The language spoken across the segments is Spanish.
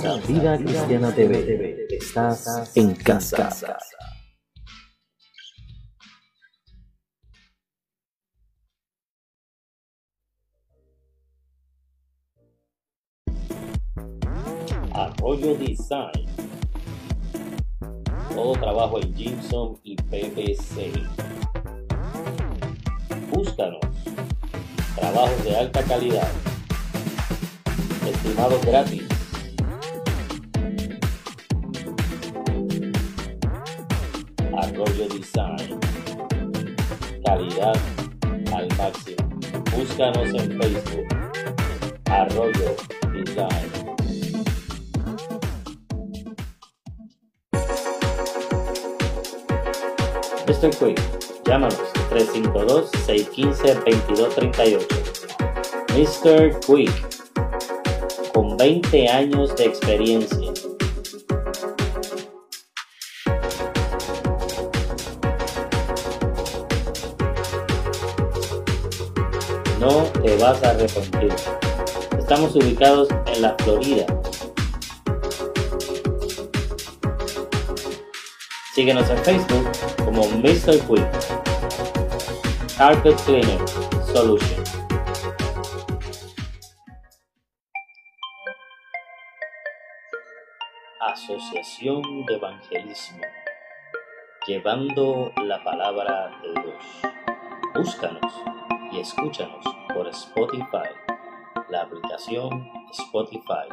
Vida Cristiana TV. Estás en casa. Arroyo Design. Todo trabajo en Gibson y PVC. Búscanos. Trabajos de alta calidad. Estimados gratis. Arroyo Design. Calidad al máximo. Búscanos en Facebook. Arroyo Design. Mr. Quick, llámanos 352-615-2238. Mr. Quick, con 20 años de experiencia. Vas a arrepentir. Estamos ubicados en la Florida. Síguenos en Facebook como Mr. Quick. Carpet Cleaner Solution. Asociación de Evangelismo. Llevando la palabra de Dios. Búscanos y escúchanos por Spotify, la aplicación Spotify.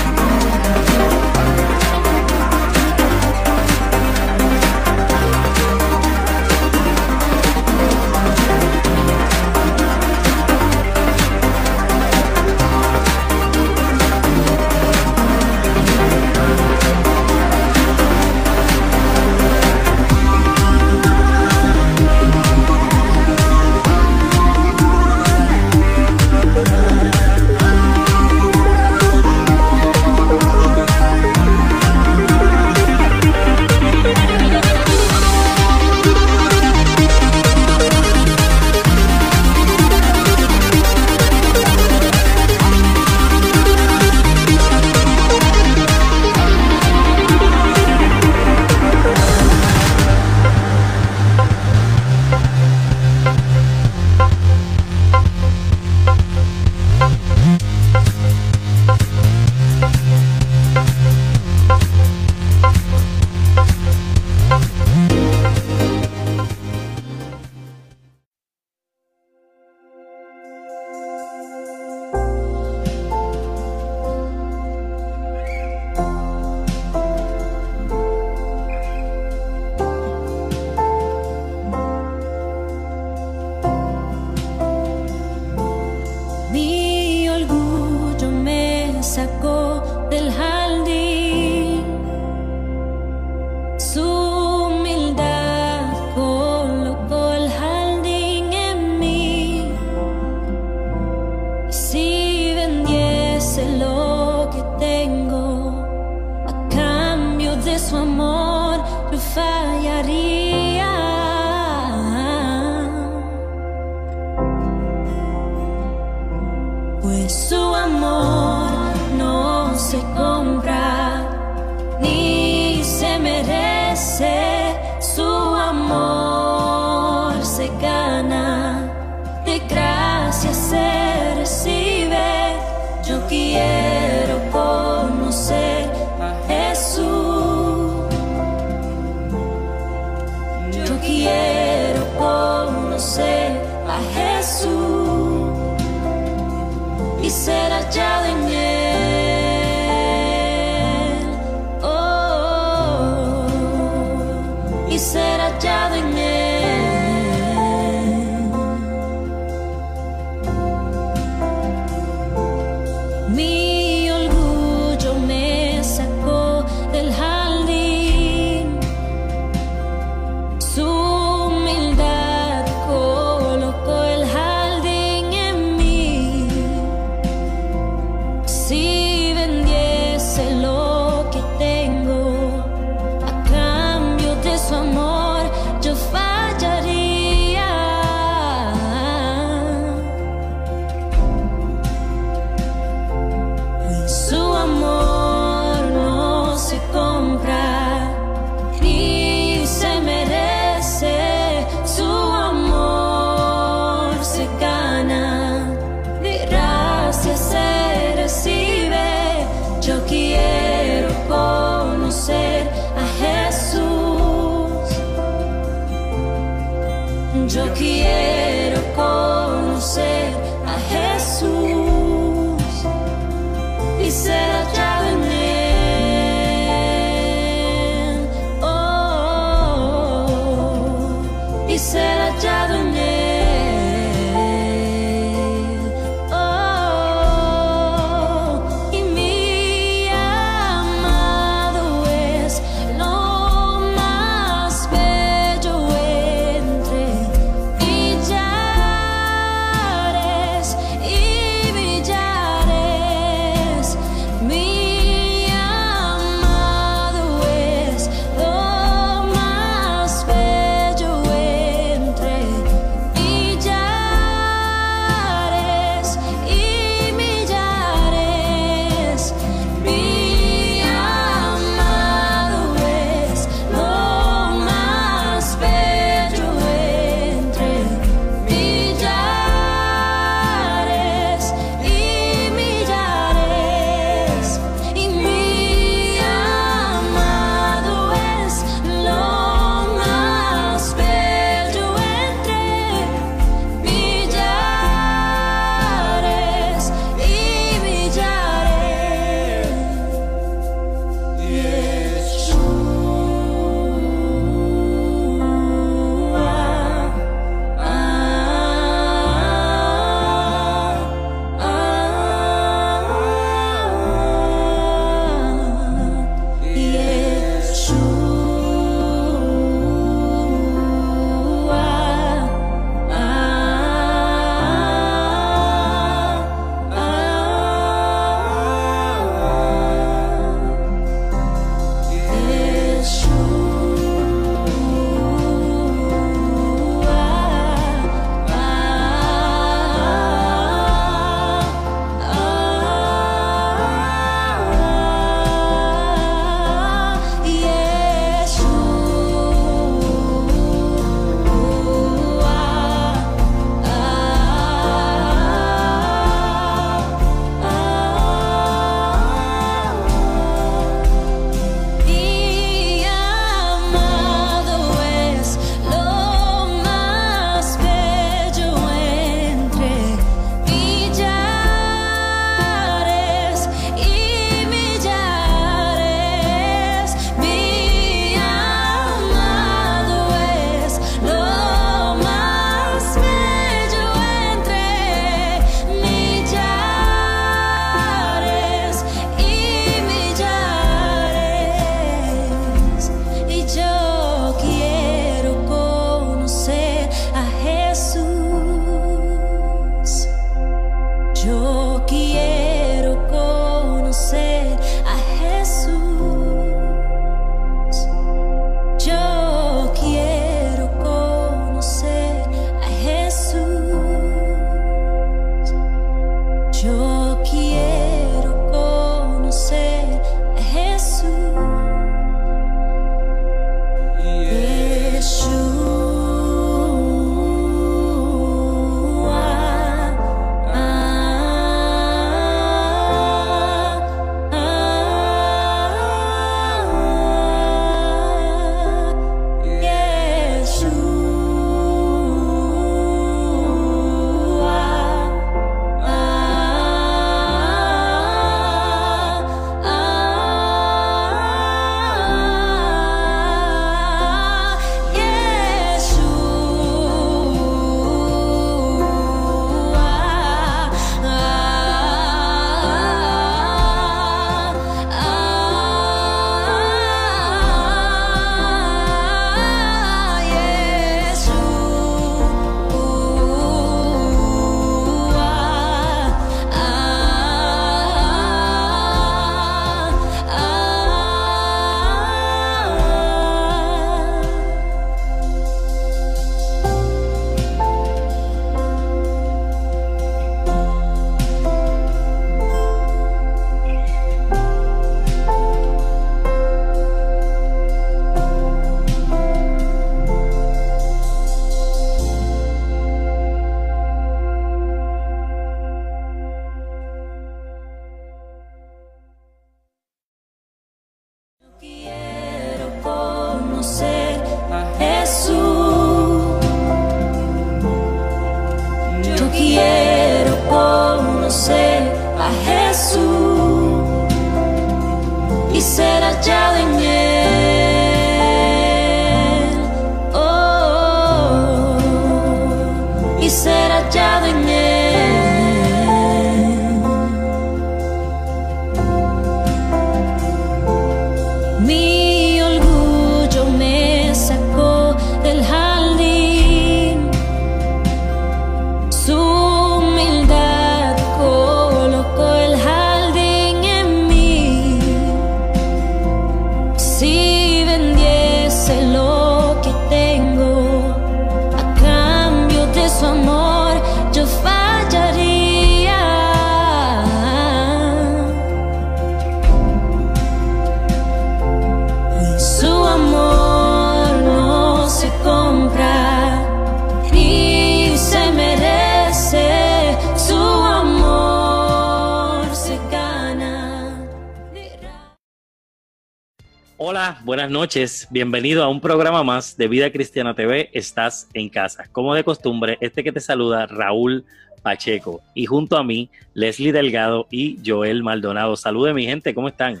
Noches. Bienvenido a un programa más de Vida Cristiana TV. Estás en casa. Como de costumbre, este que te saluda, Raúl Pacheco. Y junto a mí, Leslie Delgado y Joel Maldonado. Salude mi gente, ¿cómo están?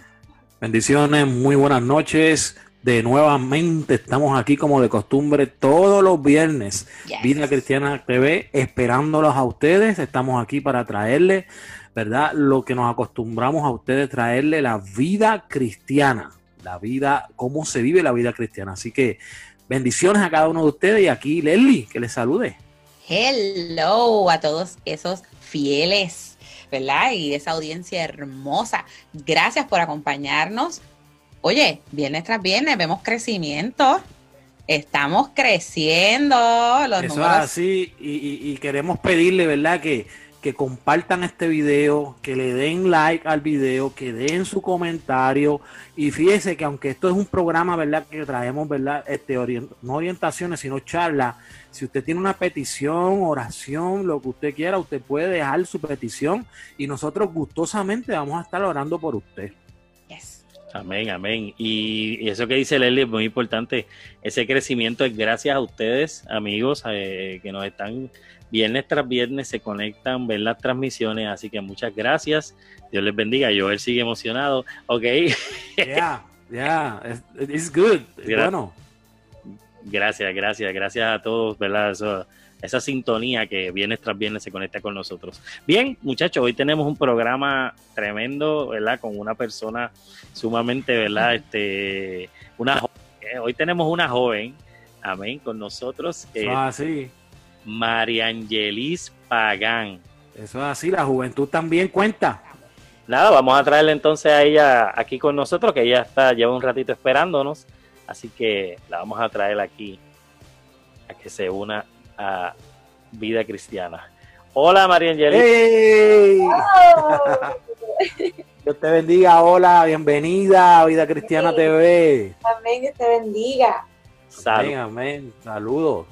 Bendiciones, muy buenas noches. De nuevamente estamos aquí como de costumbre todos los viernes. Vida Cristiana TV, esperándolos a ustedes. Estamos aquí para traerles, ¿verdad? Lo que nos acostumbramos a ustedes traerle la vida cristiana. La vida, cómo se vive la vida cristiana. Así que bendiciones a cada uno de ustedes y aquí Leslie, que les salude. Hello a todos esos fieles, ¿verdad? Y esa audiencia hermosa. Gracias por acompañarnos. Oye, viernes tras viernes vemos crecimiento. Estamos creciendo. Los Eso es números. así y, y- y queremos pedirle, ¿verdad? Que, que compartan este video, que le den like al video, que den su comentario y fíjese que aunque esto es un programa, ¿verdad? Que traemos, ¿verdad? Este, orient- no orientaciones, sino charlas. Si usted tiene una petición, oración, lo que usted quiera, usted puede dejar su petición y nosotros gustosamente vamos a estar orando por usted. Yes. Amén, amén. Y, y eso que dice Leslie es muy importante. Ese crecimiento es gracias a ustedes, amigos, eh, que nos están viernes tras viernes, se conectan, ven las transmisiones. Así que muchas gracias. Dios les bendiga. Joel sigue emocionado. Ok. Yeah, yeah, it's, it's good. Gra- Bueno, Gracias, gracias, gracias a todos, ¿verdad? Eso- esa sintonía que viernes tras viernes se conecta con nosotros. Bien, muchachos, hoy tenemos un programa tremendo, ¿verdad? Con una persona sumamente, ¿verdad? Este, una jo- eh, hoy tenemos una joven, amén, con nosotros, es eh, así. María Angelis Pagán. Eso es así, la juventud también cuenta. Nada, vamos a traerle entonces a ella aquí con nosotros, que ella está, lleva un ratito esperándonos, así que la vamos a traer aquí a que se una a Vida Cristiana. Hola María Angelis. ¡Ey! Dios te bendiga, hola, bienvenida a Vida Cristiana Sí. TV. Amén, Dios te bendiga. Amén, amén. Saludos.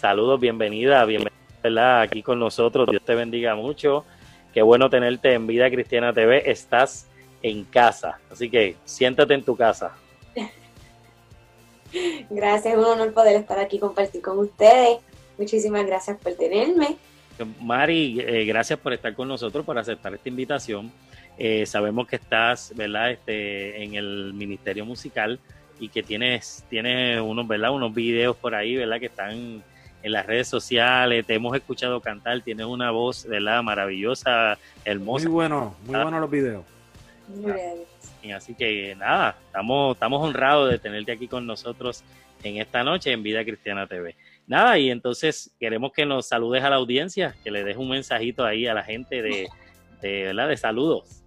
Saludos, bienvenida, bienvenida ¿verdad? aquí con nosotros. Dios te bendiga mucho. Qué bueno tenerte en Vida Cristiana TV. Estás en casa, así que siéntate en tu casa. Gracias, es un honor poder estar aquí compartir con ustedes. Muchísimas gracias por tenerme. Mari, eh, gracias por estar con nosotros, por aceptar esta invitación. Eh, sabemos que estás, ¿verdad? Este, en el ministerio musical y que tienes, tienes unos, ¿verdad? Unos videos por ahí, ¿verdad? Que están en las redes sociales. Te hemos escuchado cantar. Tienes una voz, ¿verdad? Maravillosa, Muy hermosa. bueno, muy Ah. buenos los videos. Gloria a Dios. Y Así que nada, estamos, estamos honrados de tenerte aquí con nosotros en esta noche en Vida Cristiana TV. Nada, y entonces queremos que nos saludes a la audiencia, que le des un mensajito ahí a la gente de, de, ¿verdad? de saludos.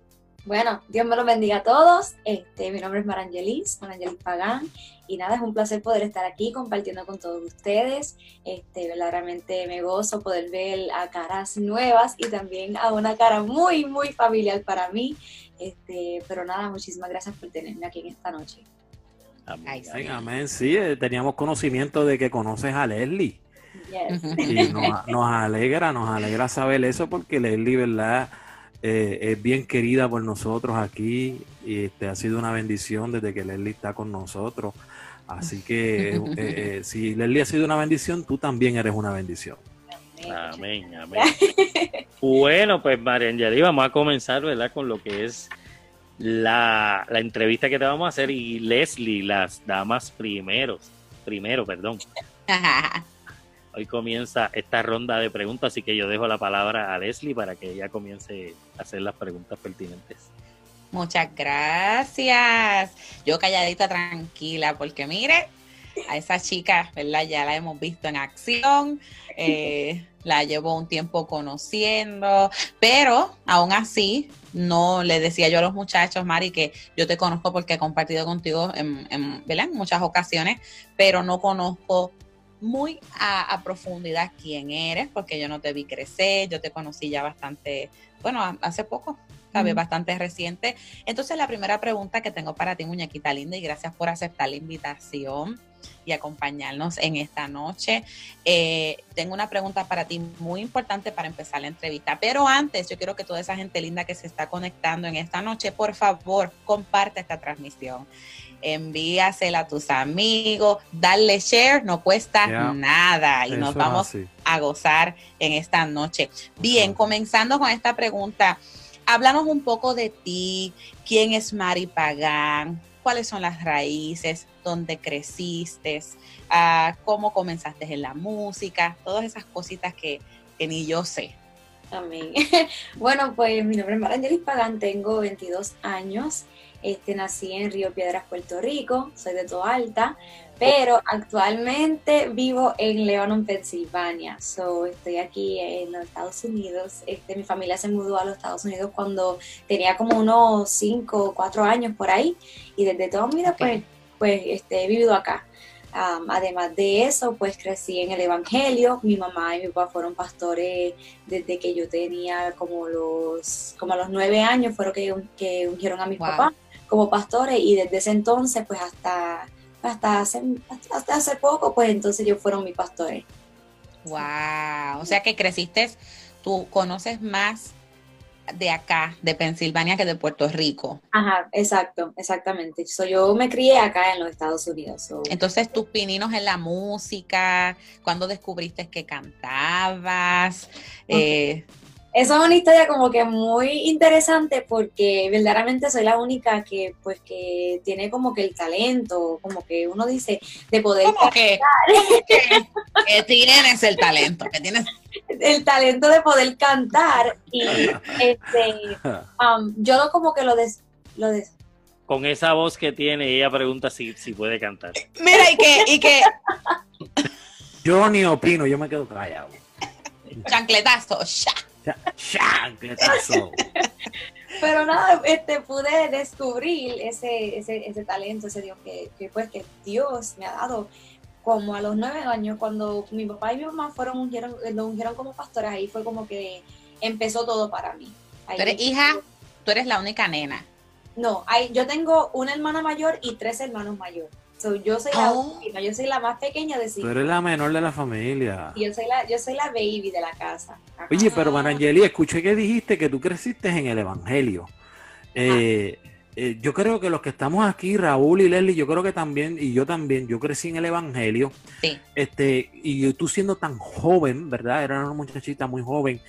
Bueno, Dios me los bendiga a todos. Este, mi nombre es Marangelis, Marangelis Pagán. Y nada, es un placer poder estar aquí compartiendo con todos ustedes. Este, verdaderamente me gozo poder ver a caras nuevas y también a una cara muy, muy familiar para mí. Este, pero nada, muchísimas gracias por tenerme aquí en esta noche. Amén. Ay, sí. Amén, amén. Sí, eh, teníamos conocimiento de que conoces a Leslie. Yes. Y nos, nos alegra, nos alegra saber eso porque Leslie, ¿verdad? Eh, es bien querida por nosotros aquí y este, ha sido una bendición desde que Leslie está con nosotros. Así que eh, eh, si Leslie ha sido una bendición, tú también eres una bendición. Amén, amén. bueno, pues María Angeli, vamos a comenzar, ¿verdad? Con lo que es la, la entrevista que te vamos a hacer y Leslie, las damas primeros, primero, perdón. Hoy comienza esta ronda de preguntas, así que yo dejo la palabra a Leslie para que ella comience a hacer las preguntas pertinentes. Muchas gracias. Yo calladita, tranquila, porque mire, a esa chica, ¿verdad? Ya la hemos visto en acción, eh, la llevo un tiempo conociendo, pero aún así, no le decía yo a los muchachos, Mari, que yo te conozco porque he compartido contigo en, en muchas ocasiones, pero no conozco muy a, profundidad quién eres, porque yo no te vi crecer, yo te conocí ya bastante, bueno, hace poco, ¿sabes? Bastante reciente. Entonces, la primera pregunta que tengo para ti, muñequita linda, y gracias por aceptar la invitación y acompañarnos en esta noche. Eh, tengo una pregunta para ti muy importante para empezar la entrevista, pero antes yo quiero que toda esa gente linda que se está conectando en esta noche, por favor, comparte esta transmisión. Envíasela a tus amigos, darle share, no cuesta nada y nos vamos a gozar en esta noche. Bien, comenzando con esta pregunta, háblanos un poco de ti, quién es Mari Pagán, cuáles son las raíces, dónde creciste, uh, cómo comenzaste en la música, todas esas cositas que, que ni yo sé. Amén. bueno, pues mi nombre es Marangelis Pagán, tengo 22 años. Este, nací en Río Piedras, Puerto Rico, soy de Toalta, pero actualmente vivo en Lebanon, Pensilvania. So, estoy aquí en los Estados Unidos. Este, mi familia se mudó a los Estados Unidos cuando tenía como unos 5 o 4 años por ahí. Y desde toda mi vida, pues, pues este, he vivido acá. además de eso, pues crecí en el Evangelio. Mi mamá y mi papá fueron pastores desde que yo tenía como los, como a los nueve años, fueron que, que ungieron a mis papás como pastores y desde ese entonces pues hasta, hasta, hace, hasta hace poco pues entonces ellos fueron mis pastores. Wow, o sea que creciste, tú conoces más de acá, de Pensilvania, que de Puerto Rico. Ajá, exacto, exactamente. So, yo me crié acá en los Estados Unidos. Entonces, tus pininos en la música, cuando descubriste que cantabas? Eh, eso es una historia como que muy interesante porque verdaderamente soy la única que pues que tiene como que el talento, como que uno dice de poder ¿Cómo que, que, tienes el talento, que tienes el talento de poder cantar y este um, yo como que lo des, lo des. Con esa voz que tiene ella pregunta si, si puede cantar. Mira y que y que yo ni opino, yo me quedo callado. Chancletazo, ya. Pero nada, este, pude descubrir ese, ese, ese talento, ese Dios que, que, pues, que Dios me ha dado como a los nueve años, cuando mi papá y mi mamá fueron ungieron, lo ungieron como pastores, ahí fue como que empezó todo para mí. tú eres hija, tú eres la única nena. No, hay, yo tengo una hermana mayor y tres hermanos mayores yo soy la oh. última, yo soy la más pequeña de cinco. Tú eres la menor de la familia. Y yo soy la, yo soy la baby de la casa. Oye, pero Marangeli, escuché que dijiste que tú creciste en el Evangelio. Eh, eh, yo creo que los que estamos aquí, Raúl y Leslie, yo creo que también, y yo también, yo crecí en el Evangelio. Sí. Este, y tú siendo tan joven, ¿verdad? Era una muchachita muy joven.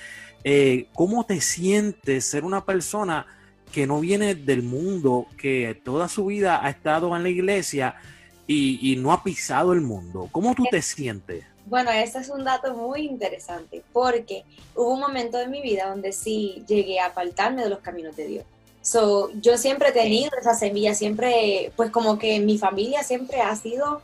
Eh, ¿Cómo te sientes ser una persona que no viene del mundo, que toda su vida ha estado en la iglesia? Y, no ha pisado el mundo. ¿Cómo tú te sientes? Bueno, ese es un dato muy interesante porque hubo un momento en mi vida donde sí llegué a apartarme de los caminos de Dios. So, yo siempre he tenido esa semilla, siempre, pues como que mi familia siempre ha sido,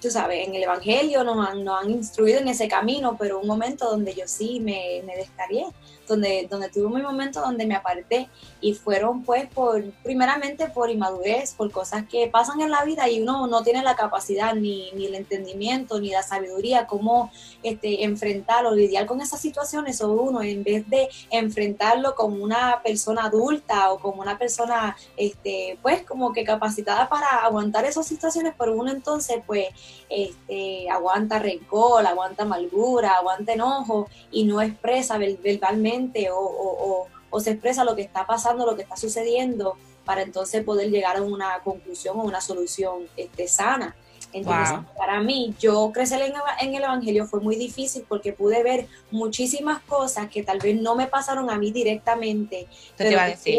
tú sabes, en el Evangelio nos han, nos han instruido en ese camino, pero un momento donde yo sí me, me descargué donde, donde tuve un momento donde me aparté y fueron pues por, primeramente por inmadurez, por cosas que pasan en la vida y uno no tiene la capacidad ni, ni el entendimiento ni la sabiduría cómo este, enfrentar o lidiar con esas situaciones o uno en vez de enfrentarlo como una persona adulta o como una persona este, pues como que capacitada para aguantar esas situaciones, pero uno entonces pues este, aguanta rencor, aguanta amargura, aguanta enojo y no expresa verbalmente o, se expresa lo que está pasando, lo que está sucediendo, para entonces poder llegar a una conclusión o una solución este, sana. Entonces, Wow. para mí, yo crecer en, en el Evangelio fue muy difícil porque pude ver muchísimas cosas que tal vez no me pasaron a mí directamente. Te iba a decir.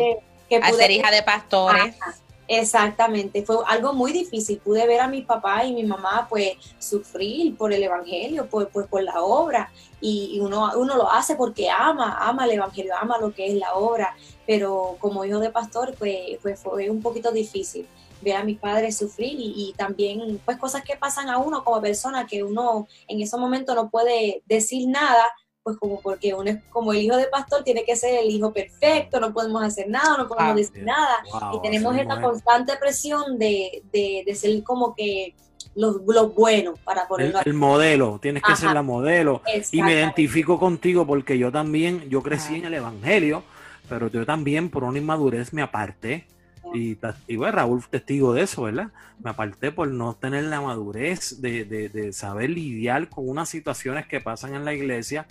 que Al pude ser hija de pastores. Ajá, Exactamente, fue algo muy difícil. Pude ver a mi papá y mi mamá pues sufrir por el evangelio, por, por, por la obra. Y, uno, uno lo hace porque ama, ama el evangelio, ama lo que es la obra. Pero como hijo de pastor pues, pues fue un poquito difícil ver a mis padres sufrir y, y también pues cosas que pasan a uno como persona que uno en ese momento no puede decir nada pues como porque uno es como el hijo de pastor tiene que ser el hijo perfecto, no podemos hacer nada, no podemos Ah, decir nada Wow, y tenemos esta es. constante presión de, de, de ser como que los, los buenos para El, ponerlo el modelo, tienes que ser la modelo. Y me identifico contigo porque yo también, yo crecí en el Evangelio, pero yo también por una inmadurez me aparté. Y, y bueno, Raúl es testigo de eso, ¿verdad? Me aparté por no tener la madurez de, de- de saber lidiar con unas situaciones que pasan en la iglesia,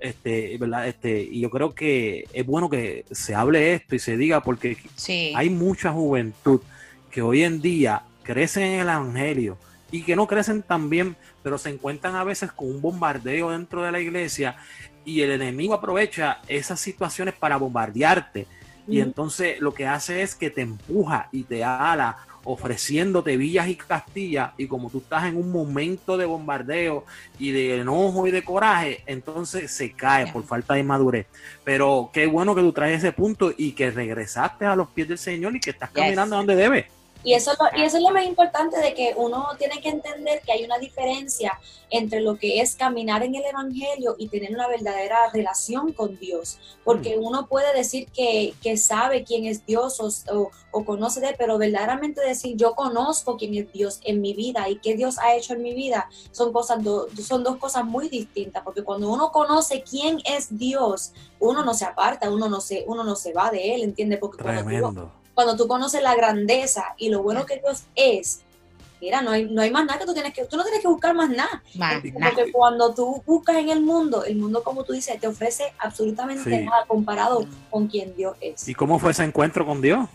este, ¿verdad? Este, y yo creo que es bueno que se hable esto y se diga porque Sí. hay mucha juventud que hoy en día crece en el Evangelio y que no crecen tan bien, pero se encuentran a veces con un bombardeo dentro de la iglesia y el enemigo aprovecha esas situaciones para bombardearte. Y entonces lo que hace es que te empuja y te ala ofreciéndote villas y castillas y como tú estás en un momento de bombardeo y de enojo y de coraje, entonces se cae por falta de madurez. Pero qué bueno que tú traes ese punto y que regresaste a los pies del Señor y que estás Yes. caminando donde debes. Y eso, es lo- y eso es lo más importante de que uno tiene que entender que hay una diferencia entre lo que es caminar en el Evangelio y tener una verdadera relación con Dios. Porque uno puede decir que, que sabe quién es Dios o, o- o conoce de, pero verdaderamente decir yo conozco quién es Dios en mi vida y qué Dios ha hecho en mi vida son, cosas do- son dos cosas muy distintas. Porque cuando uno conoce quién es Dios, uno no se aparta, uno no se, uno no se va de él, ¿entiendes? Porque cuando tú-. Cuando tú conoces la grandeza y lo bueno que Dios es, mira, no hay, no hay más nada que tú tienes que, tú no tienes que buscar más nada. Más como nada. cuando tú buscas en el mundo, el mundo, como tú dices, te ofrece absolutamente Sí. nada comparado con quien Dios es. ¿Y cómo fue ese encuentro con Dios?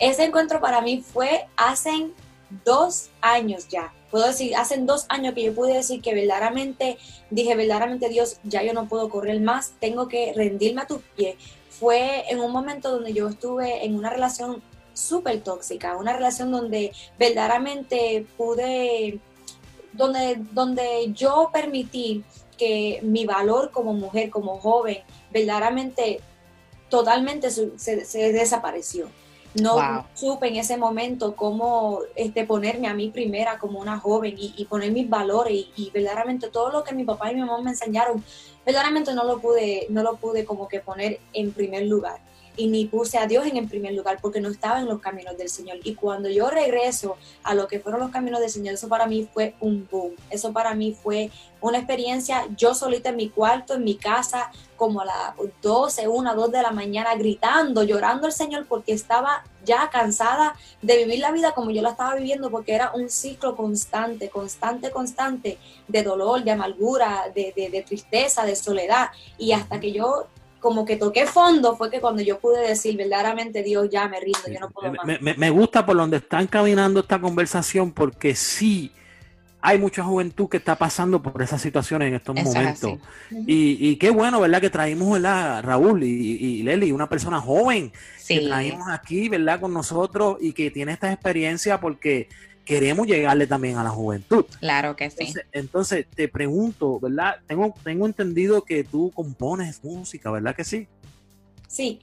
Ese encuentro para mí fue hace dos años ya. Puedo decir, hace dos años que yo pude decir que verdaderamente, dije verdaderamente Dios, ya yo no puedo correr más, tengo que rendirme a tus pies. Fue en un momento donde yo estuve en una relación súper tóxica, una relación donde verdaderamente pude, donde, donde yo permití que mi valor como mujer, como joven, verdaderamente totalmente se desapareció. No Wow. supe en ese momento cómo este, ponerme a mí primera como una joven y, y poner mis valores y, y verdaderamente todo lo que mi papá y mi mamá me enseñaron, verdaderamente no lo pude, no lo pude como que poner en primer lugar. Y ni puse a Dios en el primer lugar porque no estaba en los caminos del Señor. Y cuando yo regreso a lo que fueron los caminos del Señor, eso para mí fue un boom. Eso para mí fue una experiencia yo solita en mi cuarto, en mi casa, como a las 12, 1, 2 de la mañana, gritando, llorando al Señor porque estaba ya cansada de vivir la vida como yo la estaba viviendo, porque era un ciclo constante, constante, constante de dolor, de amargura, de, de- de tristeza, de soledad. Y hasta que yo como que toqué fondo fue que cuando yo pude decir verdaderamente Dios ya me rindo, yo no puedo más. Me, me- me gusta por donde están caminando esta conversación porque sí hay mucha juventud que está pasando por esas situaciones en estos Eso momentos. Y, y qué bueno, ¿verdad? Que traímos, ¿verdad? Raúl y, y Leli, una persona joven que traímos aquí, ¿verdad? Con nosotros y que tiene esta experiencia porque queremos llegarle también a la juventud. Claro que sí. Entonces, entonces, te pregunto, ¿verdad? Tengo, tengo entendido que tú compones música, ¿verdad que sí? Sí,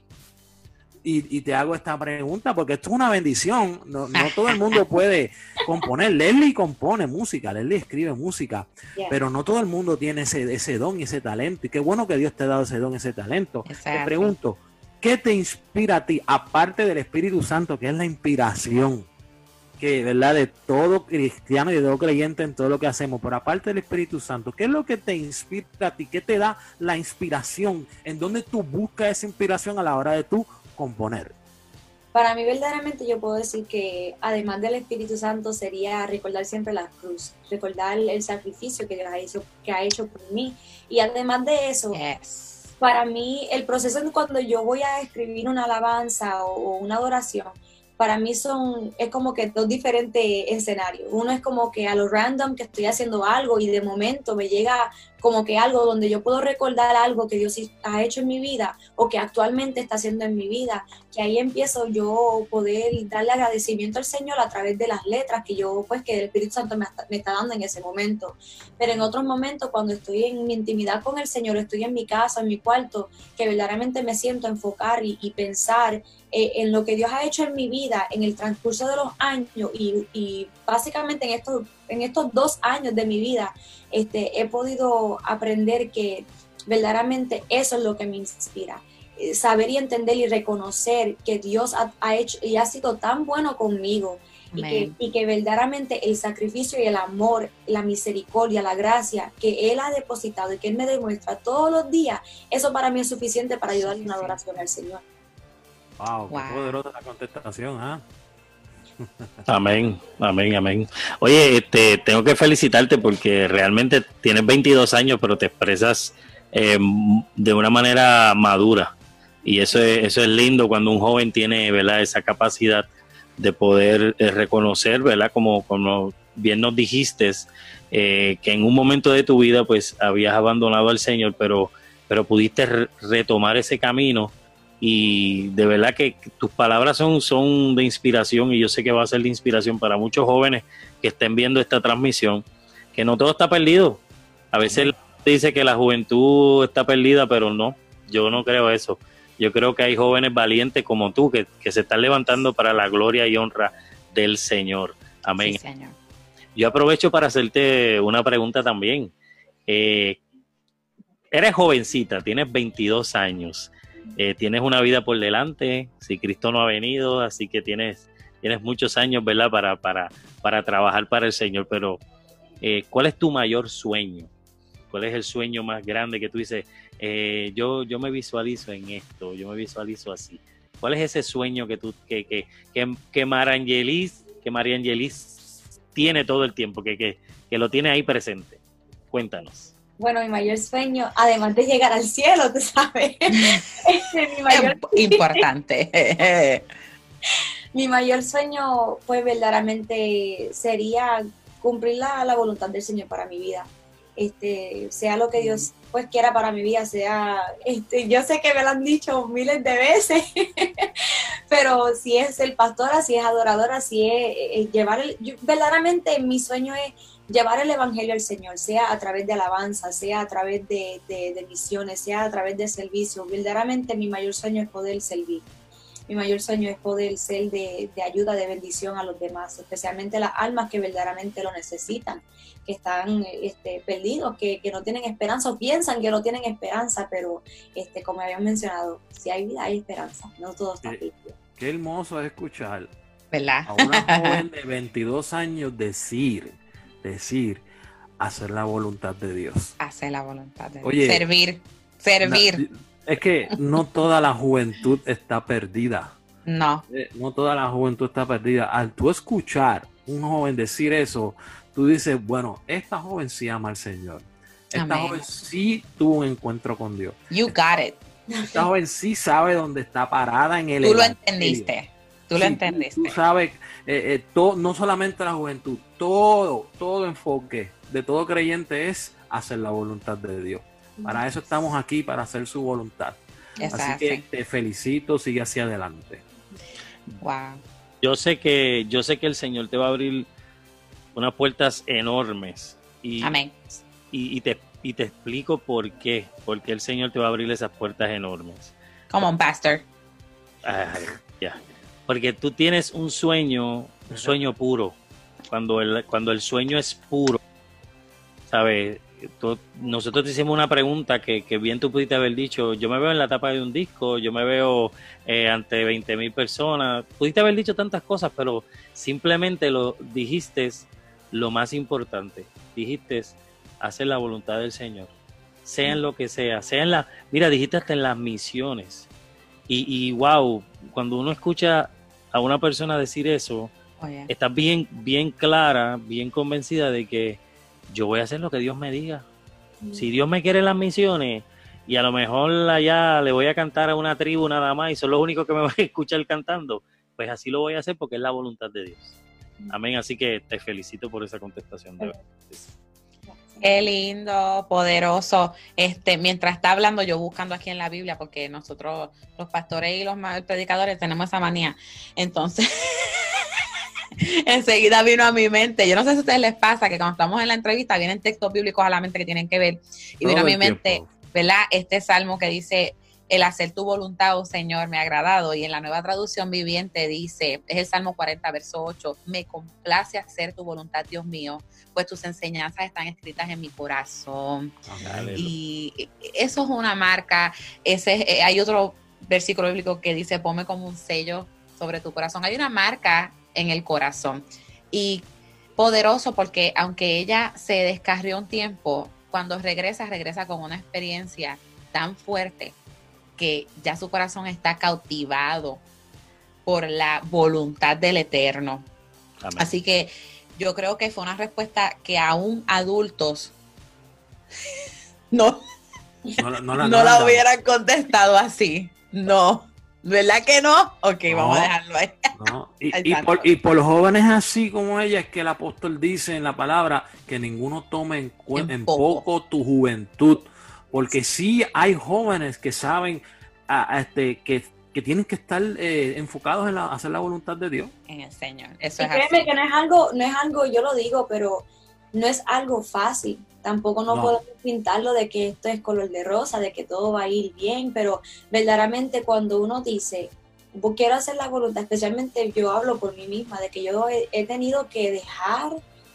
Y, y te hago esta pregunta porque esto es una bendición. No, no todo el mundo puede componer. Leslie compone música, Leslie escribe música, yeah. pero no todo el mundo tiene ese, ese don y ese talento. Y qué bueno que Dios te ha dado ese don y ese talento. Te Exacto. pregunto, ¿qué te inspira a ti, aparte del Espíritu Santo, que es la inspiración? Que, ¿verdad? De todo cristiano y de todo creyente en todo lo que hacemos, pero aparte del Espíritu Santo, ¿qué es lo que te inspira a ti? ¿Qué te da la inspiración? ¿En dónde tú buscas esa inspiración a la hora de tú componer? Para mí verdaderamente yo puedo decir que además del Espíritu Santo sería recordar siempre la cruz, recordar el sacrificio que Dios ha hecho, que ha hecho por mí. Y además de eso, Yes. para mí el proceso cuando yo voy a escribir una alabanza o, o una adoración, para mí son, es como que dos diferentes escenarios. Uno es como que a lo random que estoy haciendo algo y de momento me llega como que algo donde yo puedo recordar algo que Dios ha hecho en mi vida o que actualmente está haciendo en mi vida, que ahí empiezo yo poder darle agradecimiento al Señor a través de las letras que yo, pues que el Espíritu Santo me me está dando en ese momento. Pero en otros momentos, cuando estoy en mi intimidad con el Señor, estoy en mi casa, en mi cuarto, que verdaderamente me siento enfocar y, y pensar eh, en lo que Dios ha hecho en mi vida en el transcurso de los años y, y básicamente en estos, en estos dos años de mi vida, este, he podido aprender que verdaderamente eso es lo que me inspira. Eh, Saber y entender y reconocer que Dios ha, ha hecho y ha sido tan bueno conmigo y que, y que, verdaderamente el sacrificio y el amor, la misericordia, la gracia que Él ha depositado y que Él me demuestra todos los días, eso para mí es suficiente para ayudarle una adoración al Señor. Wow, wow. qué poderosa la contestación, ¿ah? Amén, amén, amén. Oye, este, tengo que felicitarte porque realmente tienes 22 años, pero te expresas eh, de una manera madura. Y eso es, eso es lindo cuando un joven tiene ¿verdad? esa capacidad de poder eh, reconocer, ¿verdad? Como, como bien nos dijiste, eh, que en un momento de tu vida pues habías abandonado al Señor, pero, pero pudiste re retomar ese camino y de verdad que tus palabras son, son de inspiración y yo sé que va a ser de inspiración para muchos jóvenes que estén viendo esta transmisión, que no todo está perdido. A veces dice que la juventud está perdida, pero no, yo no creo eso. Yo creo que hay jóvenes valientes como tú que, que se están levantando para la gloria y honra del Señor. Amén. Sí, señor. Yo aprovecho para hacerte una pregunta también. Eh, eres jovencita, tienes 22 años. Eh, tienes una vida por delante, si Cristo no ha venido, así que tienes, tienes muchos años, ¿verdad? Para, para, para trabajar para el Señor, pero eh, ¿cuál es tu mayor sueño? ¿Cuál es el sueño más grande que tú dices, eh, yo, yo me visualizo en esto, yo me visualizo así? ¿Cuál es ese sueño que tú, que, que, que, que Marangelis, que María Angelis tiene todo el tiempo, que, que, que lo tiene ahí presente? Cuéntanos. Bueno, mi mayor sueño, además de llegar al cielo, tú sabes, este, mi mayor... importante. mi mayor sueño, pues verdaderamente sería cumplir la, la, voluntad del Señor para mi vida. Este, sea lo que Dios pues quiera para mi vida, sea, este, yo sé que me lo han dicho miles de veces, pero si es el pastor, si es adoradora, si es, es llevar el, yo, verdaderamente mi sueño es llevar el Evangelio al Señor, sea a través de alabanza, sea a través de, de, de, misiones, sea a través de servicio. Verdaderamente mi mayor sueño es poder servir. Mi mayor sueño es poder ser de, de ayuda, de bendición a los demás, especialmente las almas que verdaderamente lo necesitan, que están este, perdidos, que, que, no tienen esperanza o piensan que no tienen esperanza, pero este, como habían mencionado, si hay vida hay esperanza, no todo está qué, qué hermoso es escuchar ¿verdad? a una joven de 22 años decir decir, hacer la voluntad de Dios. Hacer la voluntad de Dios. Oye, servir, servir. Es que no toda la juventud está perdida. No. Eh, no toda la juventud está perdida. Al tú escuchar un joven decir eso, tú dices, bueno, esta joven sí ama al Señor. Esta Amén. joven sí tuvo un encuentro con Dios. You got it. Esta joven sí sabe dónde está parada en el Tú evangelio. lo entendiste. Tú sí, lo entendiste. Tú, sabes, eh, eh, todo, no solamente la juventud, todo, todo enfoque de todo creyente es hacer la voluntad de Dios. Para eso estamos aquí, para hacer su voluntad. Exacto. Así que te felicito, sigue hacia adelante. Wow. Yo sé que, yo sé que el Señor te va a abrir unas puertas enormes. Y, Amén. Y, y, te, y te explico por qué. Porque el Señor te va a abrir esas puertas enormes. Como un pastor. Ay, ya. Porque tú tienes un sueño, un sueño puro. Cuando el, cuando el sueño es puro, ¿sabes? Tú, nosotros te hicimos una pregunta que, que, bien tú pudiste haber dicho, yo me veo en la tapa de un disco, yo me veo eh, ante 20 mil personas, pudiste haber dicho tantas cosas, pero simplemente lo dijiste lo más importante, dijiste hacer la voluntad del Señor, sea en lo que sea, sea en la, mira, dijiste hasta en las misiones, y, y wow, cuando uno escucha a una persona decir eso, Oh, yeah. estás bien, bien clara, bien convencida de que yo voy a hacer lo que Dios me diga. Mm. Si Dios me quiere las misiones y a lo mejor allá le voy a cantar a una tribu nada más y son los únicos que me van a escuchar cantando, pues así lo voy a hacer porque es la voluntad de Dios. Amén. Así que te felicito por esa contestación. De verdad. Qué lindo, poderoso. Este, mientras está hablando, yo buscando aquí en la Biblia, porque nosotros, los pastores y los predicadores, tenemos esa manía. Entonces, enseguida vino a mi mente. Yo no sé si a ustedes les pasa que cuando estamos en la entrevista vienen textos bíblicos a la mente que tienen que ver. Y vino a mi mente. ¿verdad? Este salmo que dice, el hacer tu voluntad, oh Señor, me ha agradado. Y en la nueva traducción viviente dice, es el Salmo 40, verso 8, me complace hacer tu voluntad, Dios mío, pues tus enseñanzas están escritas en mi corazón. Amén. Y eso es una marca. Ese, eh, hay otro versículo bíblico que dice, ponme como un sello sobre tu corazón. Hay una marca en el corazón. Y poderoso porque aunque ella se descarrió un tiempo, cuando regresa, regresa con una experiencia tan fuerte que ya su corazón está cautivado por la voluntad del Eterno. Amén. Así que yo creo que fue una respuesta que aún adultos no, No, la- no no, la, no hubieran contestado así. No. ¿Verdad que no? Ok, No. vamos a dejarlo ahí. No, Y, y por, y por los jóvenes así como ella es que el apóstol dice en la palabra que ninguno tome en, En en poco. poco. tu juventud, porque sí hay jóvenes que saben a- a este, que, que tienen que estar eh, enfocados en la, hacer la voluntad de Dios. En el Señor. Eso Y es créeme así. que no es algo, no es algo, yo lo digo, pero no es algo fácil. Tampoco no, No. podemos pintarlo de que esto es color de rosa, de que todo va a ir bien, pero verdaderamente cuando uno dice, "Bo- quiero hacer la voluntad, especialmente yo hablo por mí misma, de que yo he, he tenido que dejar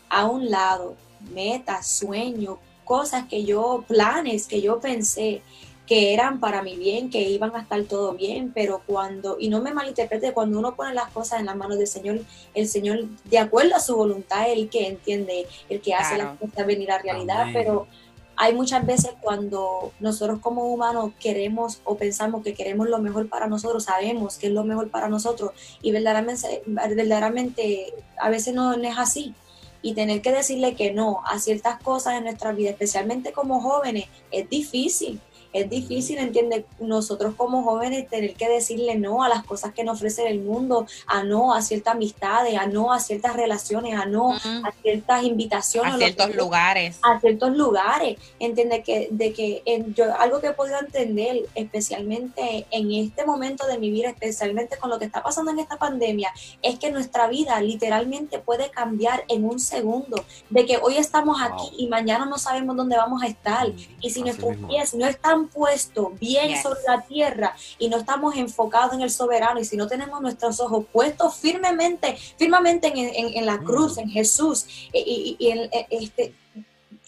a un lado metas, sueños, cosas que yo, planes que yo pensé que eran para mi bien, que iban a estar todo bien, pero cuando, y no me malinterprete, cuando uno pone las cosas en las manos del Señor, el Señor, de acuerdo a su voluntad, el que entiende, el que hace Claro. las cosas venir a realidad, Amén. pero hay muchas veces cuando nosotros como humanos queremos o pensamos que queremos lo mejor para nosotros, sabemos que es lo mejor para nosotros y verdaderamente, verdaderamente a veces no, no es así. Y tener que decirle que no a ciertas cosas en nuestra vida, especialmente como jóvenes, es difícil. Es difícil, entiende, nosotros como jóvenes tener que decirle no a las cosas que nos ofrece el mundo, a no a ciertas amistades, a no a ciertas relaciones, a no a ciertas invitaciones. A que ciertos lugares. a ciertos lugares. Entiende que, de que en, yo, algo que he podido entender, especialmente en este momento de mi vida, especialmente con lo que está pasando en esta pandemia, es que nuestra vida literalmente puede cambiar en un segundo. De que hoy estamos aquí Wow. y mañana no sabemos dónde vamos a estar. Y si Así nuestros mismo. pies no están puestos bien Yes. sobre la tierra y no estamos enfocados en el soberano y si no tenemos nuestros ojos puestos firmemente, firmemente en, en- en la cruz, Mm. en Jesús, y, y- y en- eh, este,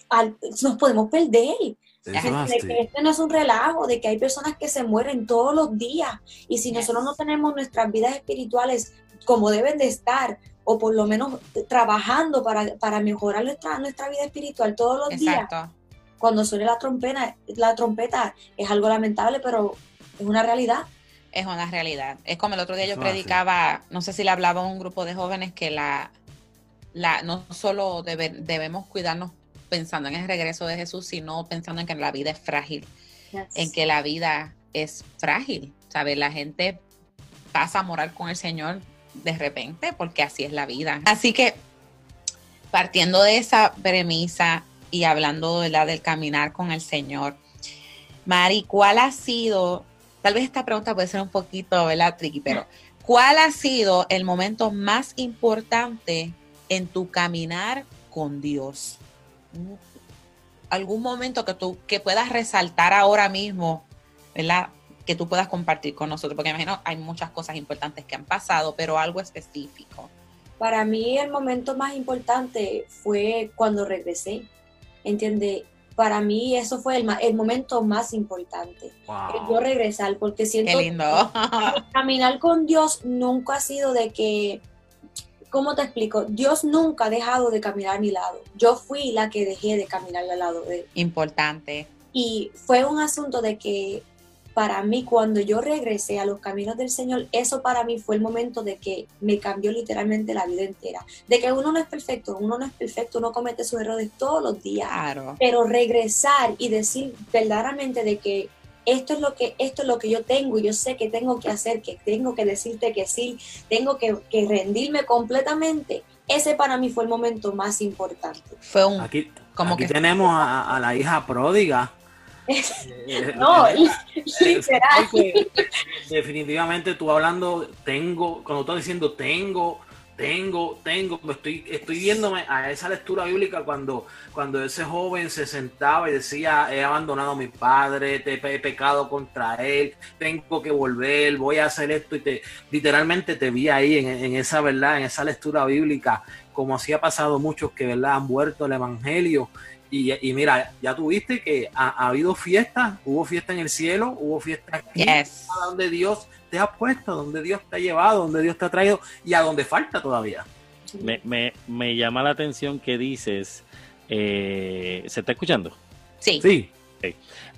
al- nos podemos perder. De que este no es un relajo, de que hay personas que se mueren todos los días. Y si Yes. nosotros no tenemos nuestras vidas espirituales como deben de estar, o por lo menos trabajando para, para mejorar nuestra, nuestra vida espiritual todos los días. Cuando suene la trompeta, la trompeta es algo lamentable, pero es una realidad. Es una realidad. Es como el otro día yo predicaba, no sé si le hablaba a un grupo de jóvenes que la, la no solo debe- debemos cuidarnos pensando en el regreso de Jesús, sino pensando en que la vida es frágil, en que la vida es frágil. ¿Sabes? La gente pasa a morar con el Señor de repente porque así es la vida. Así que partiendo de esa premisa y hablando ¿verdad? del caminar con el Señor, Mari, ¿cuál ha sido, tal vez esta pregunta puede ser un poquito, ¿verdad, Tricky? Pero, ¿cuál ha sido el momento más importante en tu caminar con Dios? ¿Algún momento que tú que puedas resaltar ahora mismo, ¿verdad? Que tú puedas compartir con nosotros, porque imagino hay muchas cosas importantes que han pasado, pero algo específico. Para mí el momento más importante fue cuando regresé, ¿entiende? Para mí eso fue el, ma- el momento más importante, el yo regresar, porque siento Qué lindo. que caminar con Dios nunca ha sido de que, ¿cómo te explico? Dios nunca ha dejado de caminar a mi lado. Yo fui la que dejé de caminar al lado de él. Importante. Y fue un asunto de que para mí, cuando yo regresé a los caminos del Señor, eso para mí fue el momento de que me cambió literalmente la vida entera. De que uno no es perfecto, uno no es perfecto, uno comete sus errores todos los días. Claro. Pero regresar y decir verdaderamente de que esto es lo que, esto es lo que yo tengo, y yo sé que tengo que hacer, que tengo que decirte que sí, tengo que, que rendirme completamente. Ese para mí fue el momento más importante. Fue un Aquí, como aquí que tenemos a, a la hija pródiga. No, Eh, literal. porque definitivamente tú hablando, tengo, cuando estás diciendo tengo, tengo, tengo, estoy, estoy viéndome a esa lectura bíblica cuando, cuando ese joven se sentaba y decía, he abandonado a mi padre, te he pecado contra él, tengo que volver, voy a hacer esto y te literalmente te vi ahí en, en esa verdad, en esa lectura bíblica, como así ha pasado muchos que verdad han vuelto al evangelio. Y, y mira, ya tuviste que ha, ha habido fiestas, hubo fiesta en el cielo, hubo fiesta aquí, yes. a donde Dios te ha puesto, donde Dios te ha llevado, donde Dios te ha traído y a donde falta todavía. Me, me, me llama la atención que dices, eh, ¿se está escuchando? Sí. Sí,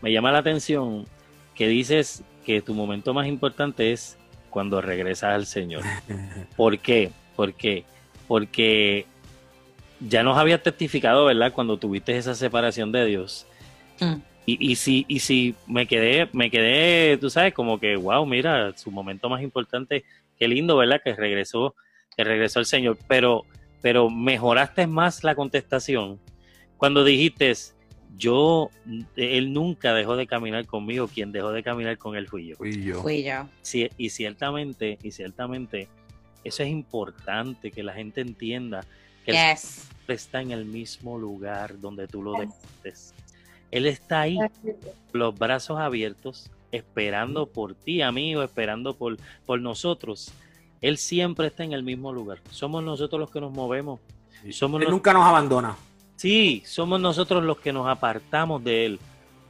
Me llama la atención que dices que tu momento más importante es cuando regresas al Señor. ¿Por qué? ¿Por qué? Porque ya nos habías testificado, ¿verdad? Cuando tuviste esa separación de Dios. Mm. Y, y si, y si me quedé, me quedé, tú sabes, como que, wow, mira, su momento más importante, qué lindo, ¿verdad? Que regresó, que regresó el Señor. Pero, pero mejoraste más la contestación cuando dijiste, yo, él nunca dejó de caminar conmigo, quien dejó de caminar con él fui yo. fui yo. Fui yo. Sí, y ciertamente, y ciertamente, eso es importante que la gente entienda él Yes. siempre está en el mismo lugar donde tú lo dejaste. Él está ahí, los brazos abiertos, esperando por ti, amigo, esperando por, por nosotros. Él siempre está en el mismo lugar. Somos nosotros los que nos movemos. Somos Él los- nunca nos abandona. Sí, somos nosotros los que nos apartamos de Él.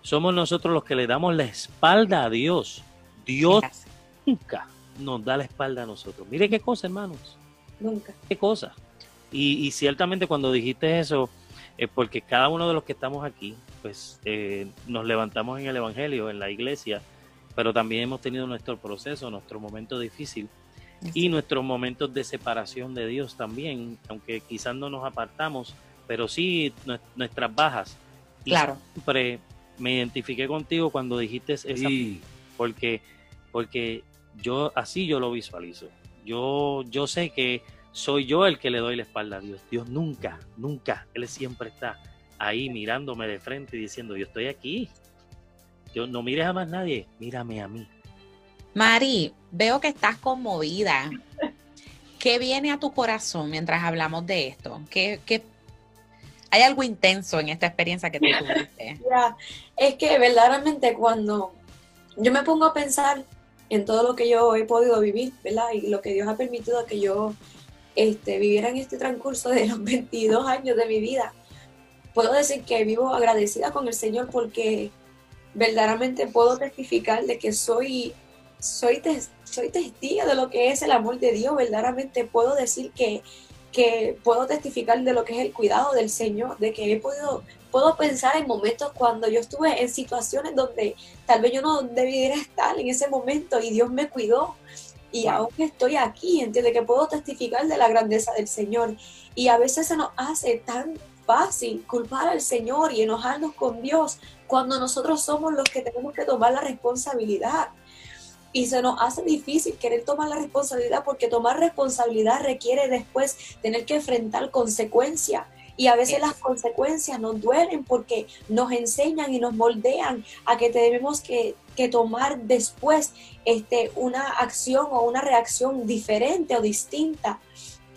Somos nosotros los que le damos la espalda a Dios. Dios Yes. nunca nos da la espalda a nosotros. Mire qué cosa, hermanos. Nunca. Qué cosa. Y, y ciertamente cuando dijiste eso, es porque cada uno de los que estamos aquí, pues eh, nos levantamos en el Evangelio, en la iglesia, pero también hemos tenido nuestro proceso, nuestro momento difícil y nuestros momentos de separación de Dios también, aunque quizás no nos apartamos, pero sí nue- nuestras bajas. Y Claro. siempre me identifiqué contigo cuando dijiste esa Y porque porque yo así yo lo visualizo. Yo yo sé que soy yo el que le doy la espalda a Dios. Dios nunca, nunca, él siempre está ahí mirándome de frente y diciendo, "Yo estoy aquí." Yo no mires a más nadie, mírame a mí. Mari, veo que estás conmovida. ¿Qué viene a tu corazón mientras hablamos de esto? ¿Qué, qué- Hay algo intenso en esta experiencia que tú tuviste. Mira, es que verdaderamente cuando yo me pongo a pensar en todo lo que yo he podido vivir, ¿verdad? Y lo que Dios ha permitido que yo este, viviera en este transcurso de los 22 años de mi vida, puedo decir que vivo agradecida con el Señor porque verdaderamente puedo testificar de que soy, soy, soy testigo de lo que es el amor de Dios, verdaderamente puedo decir que, que puedo testificar de lo que es el cuidado del Señor, de que he podido puedo pensar en momentos cuando yo estuve en situaciones donde tal vez yo no debiera estar en ese momento y Dios me cuidó. Y aún estoy aquí, entiende que puedo testificar de la grandeza del Señor. Y a veces se nos hace tan fácil culpar al Señor y enojarnos con Dios cuando nosotros somos los que tenemos que tomar la responsabilidad. Y se nos hace difícil querer tomar la responsabilidad porque tomar responsabilidad requiere después tener que enfrentar consecuencias. Y a veces Eso. las consecuencias nos duelen porque nos enseñan y nos moldean a que tenemos que, que tomar después este, una acción o una reacción diferente o distinta.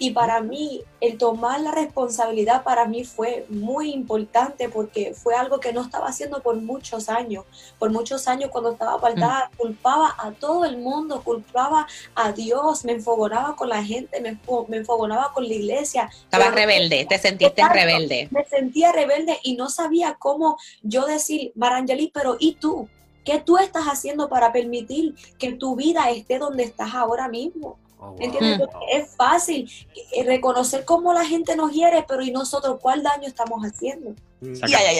Y para mí, el tomar la responsabilidad para mí fue muy importante porque fue algo que no estaba haciendo por muchos años. Por muchos años cuando estaba apartada, culpaba a todo el mundo, culpaba a Dios, me enfogonaba con la gente, me, me enfogonaba con la iglesia. Estabas Pero- rebelde, te sentiste Exacto. rebelde. me sentía rebelde y no sabía cómo yo decir, Marangeli, pero ¿y tú? ¿Qué tú estás haciendo para permitir que tu vida esté donde estás ahora mismo? Oh, wow. ¿Entiendes? Mm. Es fácil eh, reconocer cómo la gente nos hiere, pero ¿y nosotros cuál daño estamos haciendo? Mm.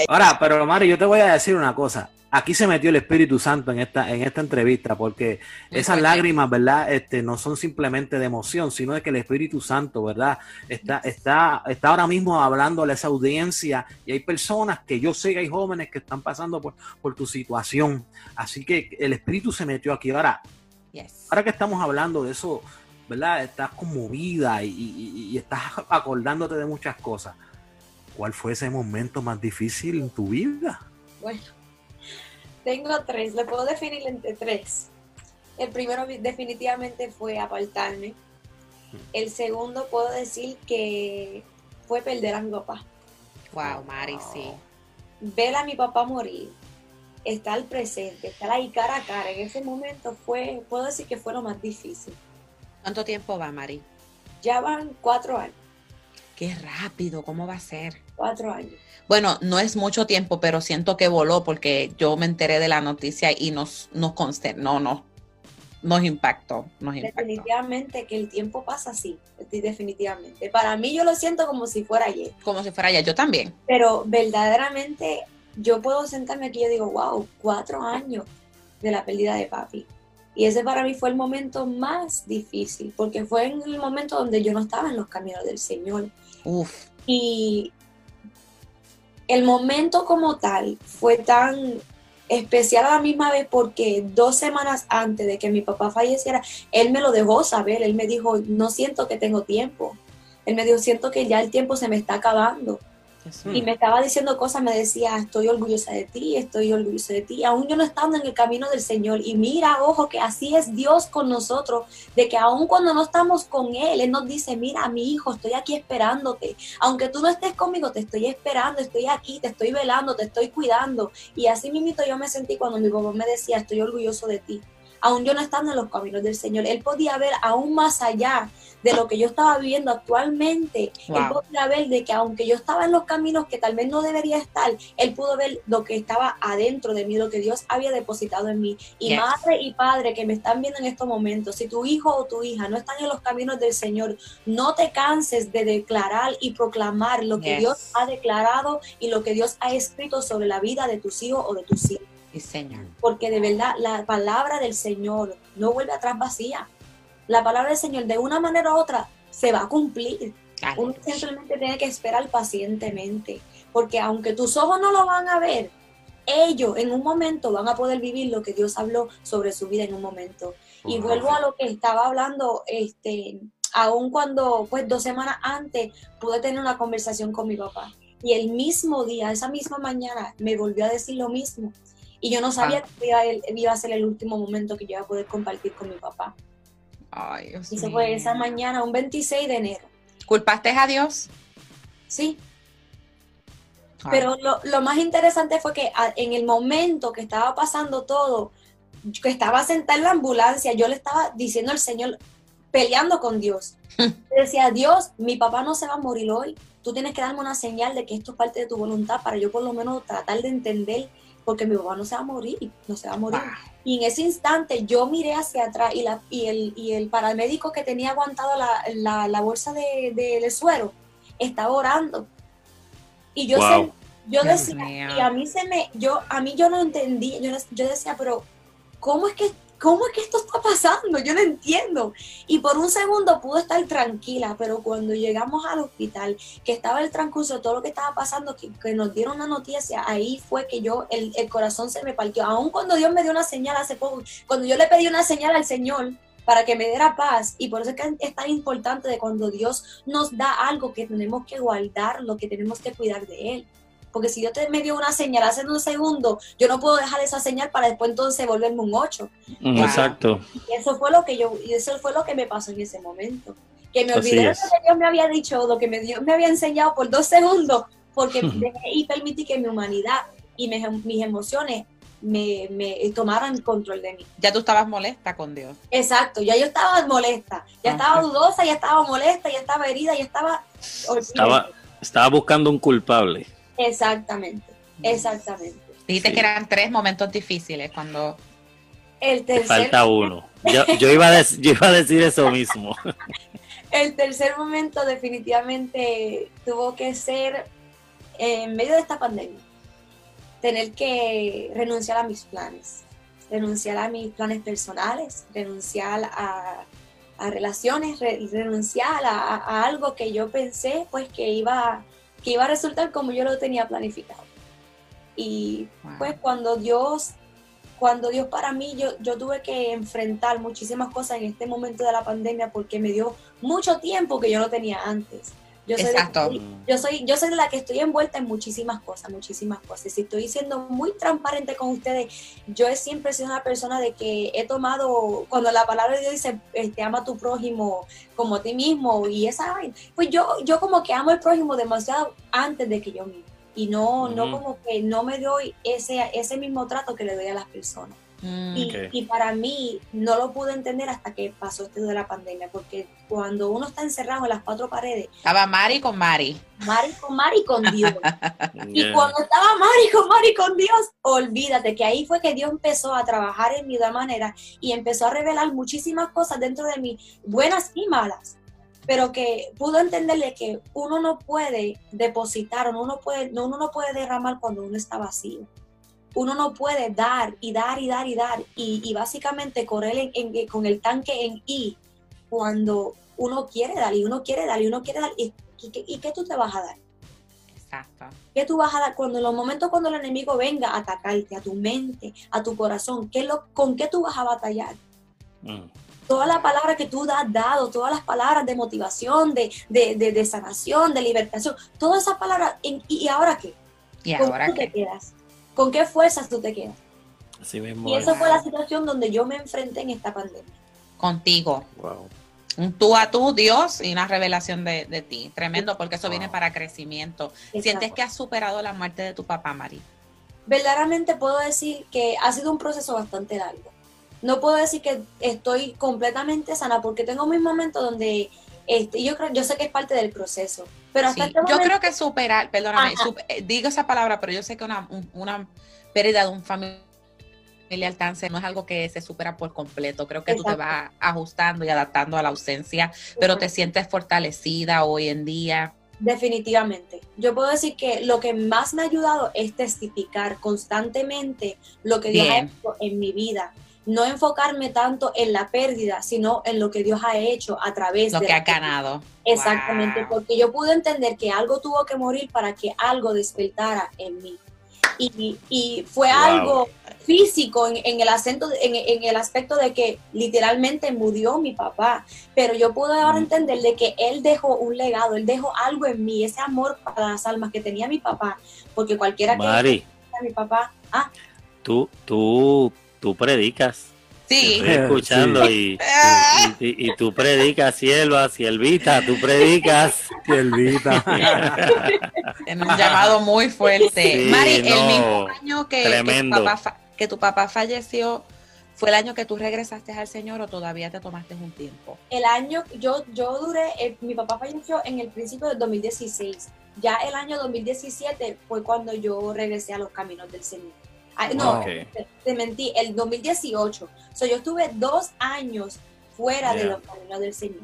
Ahora, pero Mari, yo te voy a decir una cosa. Aquí se metió el Espíritu Santo en esta, en esta entrevista, porque esas lágrimas, ¿verdad? Este, no son simplemente de emoción, sino de que el Espíritu Santo, ¿verdad? Está, está, está ahora mismo hablándole a esa audiencia y hay personas que yo sé que hay jóvenes que están pasando por, por tu situación. Así que el Espíritu se metió aquí. Ahora, Yes. ahora que estamos hablando de eso, ¿verdad? Estás conmovida y, y- y estás acordándote de muchas cosas. ¿Cuál fue ese momento más difícil en tu vida? Bueno, tengo tres, le puedo definir entre tres. El primero definitivamente fue apartarme. El segundo puedo decir que fue perder a mi papá. Wow, Mari, sí. Ver a mi papá morir, estar presente, estar ahí cara a cara, en ese momento fue, puedo decir que fue lo más difícil. ¿Cuánto tiempo va, Mari? Ya van cuatro años, Qué rápido, ¿cómo va a ser? cuatro años. Bueno, no es mucho tiempo, pero siento que voló porque yo me enteré de la noticia y nos, nos consternó, no, nos impactó, nos impactó. Definitivamente que el tiempo pasa así, sí, definitivamente. Para mí yo lo siento como si fuera ayer. Como si fuera ya, yo también. Pero verdaderamente yo puedo sentarme aquí y yo digo, wow, cuatro años de la pérdida de papi. Y ese para mí fue el momento más difícil, porque fue en el momento donde yo no estaba en los caminos del Señor. Uf, Y el momento como tal fue tan especial a la misma vez porque dos semanas antes de que mi papá falleciera, él me lo dejó saber, él me dijo, no siento que tengo tiempo. Él me dijo, siento que ya el tiempo se me está acabando. Jesús. Y me estaba diciendo cosas, me decía, estoy orgullosa de ti, estoy orgullosa de ti, aún yo no estando en el camino del Señor. Y mira, ojo, que así es Dios con nosotros, de que aún cuando no estamos con Él, Él nos dice, mira, mi hijo, estoy aquí esperándote. Aunque tú no estés conmigo, te estoy esperando, estoy aquí, te estoy velando, te estoy cuidando. Y así mismo yo me sentí cuando mi papá me decía, estoy orgulloso de ti. Aún yo no estando en los caminos del Señor, Él podía ver aún más allá de lo que yo estaba viviendo actualmente. Él Wow. podía ver de que aunque yo estaba en los caminos que tal vez no debería estar, Él pudo ver lo que estaba adentro de mí, lo que Dios había depositado en mí. Y Yes. madre y padre que me están viendo en estos momentos, si tu hijo o tu hija no están en los caminos del Señor, no te canses de declarar y proclamar lo que Yes. Dios ha declarado y lo que Dios ha escrito sobre la vida de tus hijos o de tus hijas sí, Señor. porque de verdad la palabra del Señor no vuelve atrás vacía. La palabra del Señor de una manera u otra se va a cumplir. Uno simplemente tiene que esperar pacientemente, porque aunque tus ojos no lo van a ver, ellos en un momento van a poder vivir lo que Dios habló sobre su vida en un momento. Y vuelvo a lo que estaba hablando, este, aun cuando, pues dos semanas antes, pude tener una conversación con mi papá. Y el mismo día, esa misma mañana, me volvió a decir lo mismo. Y yo no sabía Ah. que iba, el- iba a ser el último momento que yo iba a poder compartir con mi papá. Ay, Dios Y mío. fue esa mañana, un 26 de enero. ¿Culpaste a Dios? Sí, Ay, Pero lo, lo más interesante fue que a- en el momento que estaba pasando todo, que estaba sentada en la ambulancia, yo le estaba diciendo al Señor, peleando con Dios. Le decía, Dios, mi papá no se va a morir hoy. Tú tienes que darme una señal de que esto es parte de tu voluntad para yo por lo menos tratar de entender, porque mi papá no se va a morir, no se va a morir. Y en ese instante yo miré hacia atrás y, la, y, el, y el paramédico que tenía aguantado la, la, la bolsa de, de- de suero estaba orando. Y yo, Wow. yo decía, y a mí se me, yo, a mí yo no entendí, yo, yo decía, pero ¿cómo es que ¿cómo es que esto está pasando? Yo no entiendo. Y por un segundo pude estar tranquila, pero cuando llegamos al hospital, que estaba el transcurso de todo lo que estaba pasando, que, nos dieron la noticia, ahí fue que yo, el, corazón se me partió. Aún cuando Dios me dio una señal hace poco, cuando yo le pedí una señal al Señor, para que me diera paz. Y por eso es que es tan importante de cuando Dios nos da algo que tenemos que guardar, lo que tenemos que cuidar de Él. Porque si Dios te me dio una señal hace un segundo, yo no puedo dejar esa señal para después entonces volverme un 8. Mm, Exacto. Y eso fue lo que yo, y eso fue lo que me pasó en ese momento. Que me olvidé de lo que Dios me había dicho, lo que me, Dios me había enseñado por dos segundos, porque dejé y permití que mi humanidad y mis, mis emociones me, me tomaran control de mí. Ya tú estabas molesta con Dios. Exacto, ya yo estaba molesta, ya estaba dudosa, ya estaba molesta, ya estaba herida, ya estaba... Estaba, estaba buscando un culpable. Exactamente, exactamente. Dijiste Sí. que eran tres momentos difíciles cuando El Te tercer falta uno. Yo, yo, iba a yo iba a decir eso mismo. El tercer momento definitivamente tuvo que ser eh, en medio de esta pandemia. Tener que renunciar a mis planes, renunciar a mis planes personales, renunciar a, a relaciones, re- renunciar a, a algo que yo pensé pues que iba, que iba a resultar como yo lo tenía planificado. Y Wow. pues cuando Dios, cuando Dios para mí, yo, yo tuve que enfrentar muchísimas cosas en este momento de la pandemia porque me dio mucho tiempo que yo no tenía antes. Yo soy, Exacto. yo soy, yo soy la que estoy envuelta en muchísimas cosas, muchísimas cosas. Si estoy siendo muy transparente con ustedes, yo he siempre sido una persona de que he tomado, cuando la palabra de Dios dice, este, ama a tu prójimo como a ti mismo, y esa vaina, pues yo, yo como que amo al prójimo demasiado antes de que yo mismo. Y no, no como que no me doy ese, ese mismo trato que le doy a las personas. Mm, Y, para mí no lo pude entender hasta que pasó esto de la pandemia, porque cuando uno está encerrado en las cuatro paredes, Estaba Mari con Mari. Mari con Mari con Dios. Y Yeah. cuando estaba Mari con Mari con Dios, olvídate que ahí fue que Dios empezó a trabajar en mí de una manera y empezó a revelar muchísimas cosas dentro de mí, buenas y malas, pero que pudo entenderle que uno no puede depositar, uno no puede, no, uno no puede derramar cuando uno está vacío. Uno no puede dar y dar y dar y dar y, y básicamente correr en- en- con el tanque en I cuando uno quiere dar y uno quiere dar y uno quiere dar. ¿Y, y, qué- y qué tú te vas a dar? Exacto. ¿Qué tú vas a dar cuando en los momentos cuando el enemigo venga a atacarte, a tu mente, a tu corazón? ¿qué lo, ¿Con qué tú vas a batallar? Mm. Todas las palabras que tú has dado, todas las palabras de motivación, de, de, de, de sanación, de libertación, todas esas palabras, ¿y, ahora qué? ¿Y ¿Con ahora qué te quedas? ¿Con qué fuerzas tú te quedas? Así mismo Y es. esa fue la situación donde yo me enfrenté en esta pandemia. Contigo. Wow. Un tú a tú, Dios, y una revelación de, de ti. Tremendo, porque eso viene para crecimiento. ¿Sientes que has superado la muerte de tu papá, Mari? verdaderamente puedo decir que ha sido un proceso bastante largo. No puedo decir que estoy completamente sana porque tengo mis momentos donde este, yo creo, yo sé que es parte del proceso, pero hasta Sí, este Yo creo que superar, perdóname, Ajá. sup- eh, digo esa palabra, pero yo sé que una, un- una pérdida de un familiar cáncer no es algo que se supera por completo. Creo que tú te Exacto. vas ajustando y adaptando a la ausencia, pero te sientes fortalecida hoy en día. Definitivamente. Yo puedo decir que lo que más me ha ayudado es testificar constantemente lo que Dios ha Bien. hecho en mi vida. No enfocarme tanto en la pérdida, sino en lo que Dios ha hecho a través Lo de que la ha ganado. Exactamente, Wow. porque yo pude entender que algo tuvo que morir para que algo despertara en mí. Y, y fue Wow. algo físico en, en el acento, en, en el aspecto de que literalmente murió mi papá, pero yo pude ahora Mm. entender de que él dejó un legado, él dejó algo en mí, ese amor para las almas que tenía mi papá, porque cualquiera que Mari, a mi papá, ah, tú, tú, tú predicas. Sí. Estoy escuchando y, y, y- y tú predicas, sierva, siervita, tú predicas. Siervita. Tiene un llamado muy fuerte. Sí, Mari, el mismo año que, que, tu papá, que tu papá falleció, ¿fue el año que tú regresaste al Señor o todavía te tomaste un tiempo? el año, yo, yo duré, mi papá falleció en el principio del 2016. Ya el año 2017 fue cuando yo regresé a los caminos del Señor. Ay, no, Ok. te, te mentí, el 2018. O sea, yo estuve dos años fuera de los caminos del Señor.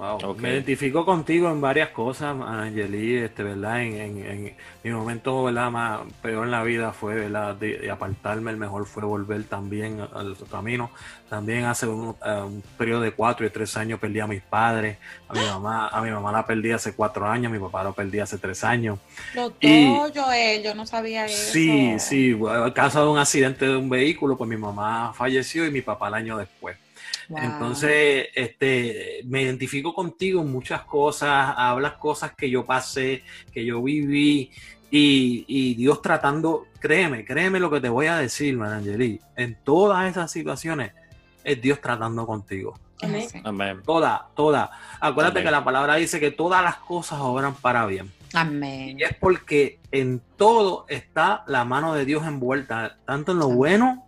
Wow. Me identifico contigo en varias cosas, Angeli, este, ¿verdad? En, en- en mi momento, ¿verdad? Más peor en la vida fue, ¿verdad? De, de apartarme, el mejor fue volver también al camino. También hace un, eh, un periodo de cuatro y tres años perdí a mis padres, a mi mamá, a mi mamá la perdí hace cuatro años, a mi papá lo perdí hace tres años. Lo Y- Joel, yo no sabía eso. Sí, sí, a causa de un accidente de un vehículo, pues mi mamá falleció y mi papá el año después. Wow. Entonces, este, me identifico contigo en muchas cosas, hablas cosas que yo pasé, que yo viví, y, y Dios tratando, créeme, créeme lo que te voy a decir, Marangeli, en todas esas situaciones es Dios tratando contigo. Amén. Toda, toda. Acuérdate Amén. que la palabra dice que todas las cosas obran para bien. Amén. Y es porque en todo está la mano de Dios envuelta, tanto en lo bueno,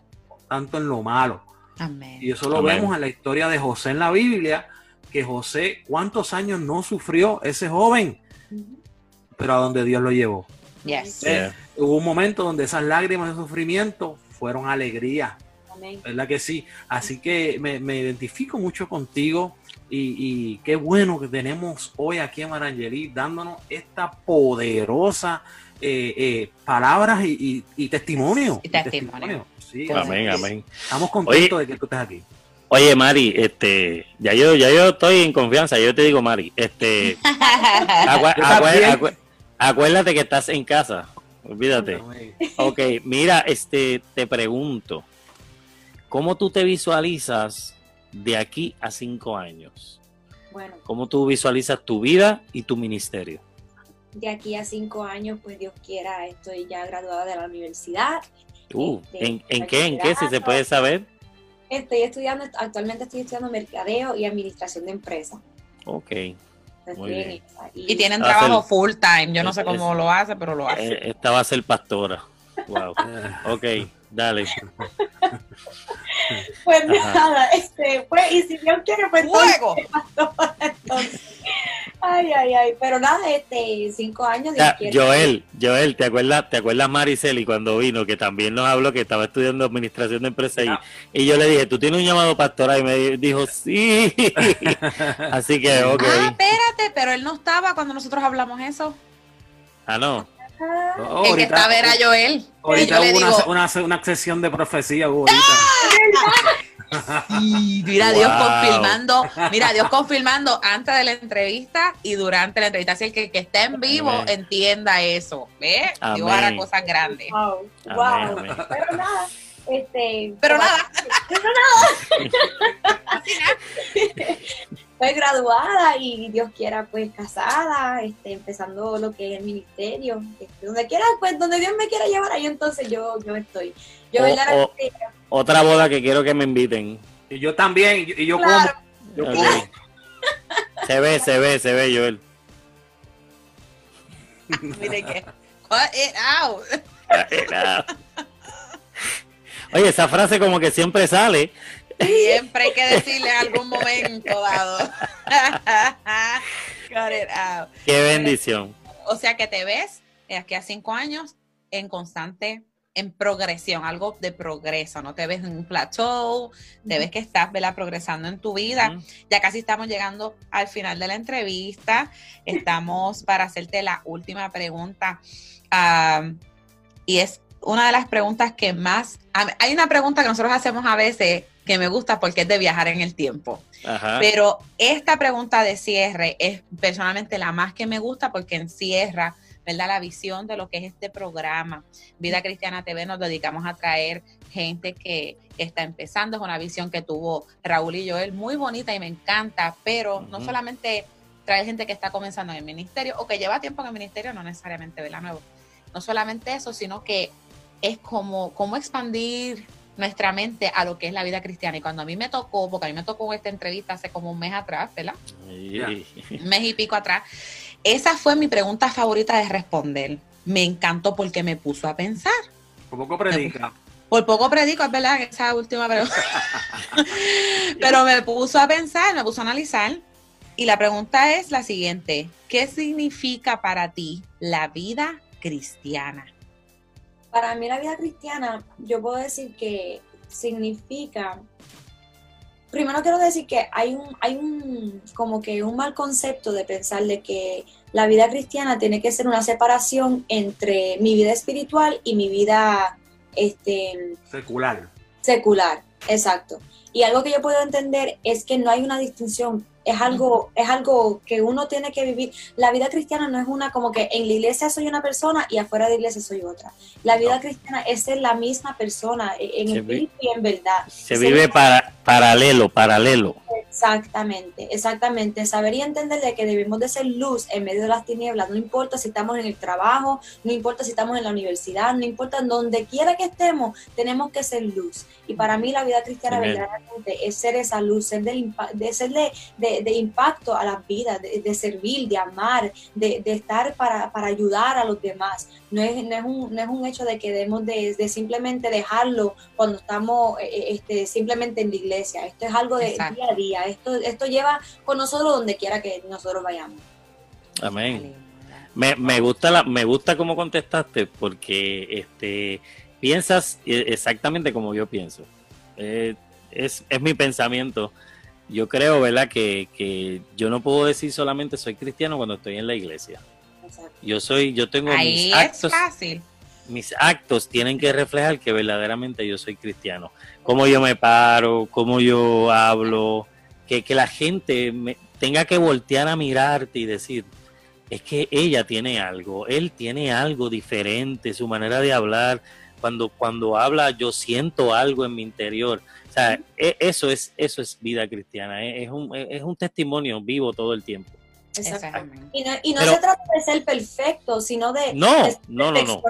tanto en lo malo. Amén. Y eso lo Amén. vemos en la historia de José en la Biblia, que José, ¿cuántos años no sufrió ese joven? Pero a donde Dios lo llevó. Yes. Yeah. Hubo un momento donde esas lágrimas de sufrimiento fueron alegría. Amén. ¿Verdad que sí? Así que me, me identifico mucho contigo y, y qué bueno que tenemos hoy aquí en Marangeli dándonos esta poderosa eh, eh, palabras y, y- y testimonio. Y testimonio. Sí, Amén, así que amén. Estamos contentos de que tú estés aquí. Oye, Mari, este, ya yo, ya yo estoy en confianza, yo te digo, Mari, este, acuérdate que estás en casa, olvídate. Ok, mira, este, te pregunto, ¿cómo tú te visualizas de aquí a cinco años? Bueno, ¿Cómo tú visualizas tu vida y tu ministerio? de aquí a cinco años, pues Dios quiera, estoy ya graduada de la universidad. Uh, Este, ¿en, en qué, en qué, si se puede saber? Estoy estudiando, actualmente estoy estudiando mercadeo y administración de empresas. Ok, bien. esa. Y tienen trabajo full time. Yo no sé es- cómo lo hace, pero lo hace. Eh, esta va a ser pastora. Wow, ok, dale. Pues Ajá. nada, este, pues, y si Dios quiere, pues entonces, ¡Fuego! entonces. Ay, ay, ay. Pero nada, este, cinco años, Ya, quiere. Joel, Joel, ¿te acuerdas, ¿te acuerdas Mariceli cuando vino? Que también nos habló que estaba estudiando administración de empresas y, y yo le dije, ¿tú tienes un llamado pastoral? Y me dijo, sí. Así que, ok. Ah, espérate, pero él no estaba cuando nosotros hablamos eso. Ah, no. Ah, Oh, el que estaba era Joel. Ahorita yo hubo una, digo, una, una sesión de profecía. hubo ahorita. Mira Dios confirmando, mira Dios confirmando antes de la entrevista y durante la entrevista. Así que el que esté en vivo Amén. entienda eso. ¿Ves? Dios Amén. hará cosas grandes. wow, wow. amén. Pero nada, este. Pero como- nada. Estoy graduada y Dios quiera, pues casada, este, empezando lo que es el ministerio. Este, donde quiera, pues donde Dios me quiera llevar, ahí entonces yo, yo estoy. Yo O-. Otra boda que quiero que me inviten. Y yo también, y yo, y yo Claro. como. Yo Ok. como. Se ve, se ve, se ve, Joel. Mire que. Cut it out. Oye, esa frase como que siempre sale. Siempre hay que decirle en algún momento dado. Cut it out. Qué bendición. O sea que te ves aquí a cinco años en constante, en progresión, algo de progreso, no te ves en un plateau, te ves que estás ¿verdad? progresando en tu vida. Ya casi estamos llegando al final de la entrevista. Estamos para hacerte la última pregunta. Y es una de las preguntas que más... Hay una pregunta que nosotros hacemos a veces que me gusta porque es de viajar en el tiempo. Ajá. Pero esta pregunta de cierre es personalmente la más que me gusta porque encierra, ¿verdad? La visión de lo que es este programa. Vida Cristiana TV nos dedicamos a traer gente que está empezando. Es una visión que tuvo Raúl y Joel muy bonita y me encanta, pero no solamente traer gente que está comenzando en el ministerio o que lleva tiempo en el ministerio, no necesariamente, ¿verdad? Nuevo. No solamente eso, sino que es como, como expandir nuestra mente a lo que es la vida cristiana. Y cuando a mí me tocó, porque a mí me tocó esta entrevista hace como un mes atrás, ¿verdad? Y- Un mes y pico atrás, esa fue mi pregunta favorita de responder. Me encantó porque me puso a pensar. Por poco predica. Por poco predico, es verdad, esa última pregunta. Pero me puso a pensar, me puso a analizar. Y la pregunta es la siguiente: ¿Qué significa para ti la vida cristiana? Para mí la vida cristiana, yo puedo decir que significa, primero quiero decir que hay un, hay un, como que un mal concepto de pensar de que la vida cristiana tiene que ser una separación entre mi vida espiritual y mi vida, este, Secular. secular, exacto. Y algo que yo puedo entender es que no hay una distinción, es algo, es algo que uno tiene que vivir. La vida cristiana no es una como que en la iglesia soy una persona y afuera de la iglesia soy otra. La vida No. cristiana es ser la misma persona e, en Se espíritu y en verdad. Se Ser vive para, paralelo, paralelo. Exactamente, exactamente. Saber y entender de que debemos de ser luz en medio de las tinieblas. No importa si estamos en el trabajo, no importa si estamos en la universidad, no importa en donde quiera que estemos, tenemos que ser luz. Y para mí la vida cristiana verdaderamente es ser esa luz, ser, del de, ser de, de- de impacto a las vidas, de, de servir, de amar, de, de estar para, para ayudar a los demás. No es, no es, un, no es un hecho de que debemos de, de simplemente dejarlo cuando estamos eh, eh, este, simplemente en la iglesia. Esto es algo de Exacto. día a día. Esto, esto lleva con nosotros donde quiera que nosotros vayamos. Amén. Me, me gusta la, me gusta cómo contestaste porque este piensas eh, exactamente como yo pienso. eh, es, es mi pensamiento. Yo creo, ¿verdad? Que, que yo no puedo decir solamente soy cristiano cuando estoy en la iglesia. Exacto. Yo soy, yo tengo Ahí mis es actos, fácil. mis actos tienen que reflejar que verdaderamente yo soy cristiano. Cómo yo me paro, cómo yo hablo, que, que la gente me, tenga que voltear a mirarte y decir, es que ella tiene algo, él tiene algo diferente, su manera de hablar, cuando, cuando habla yo siento algo en mi interior. O sea, e- eso es, eso es vida cristiana, e- es un, es un testimonio vivo todo el tiempo. Exactamente. Y no, y no Pero- se trata de ser perfectos, sino de, No, de ser no, no, no.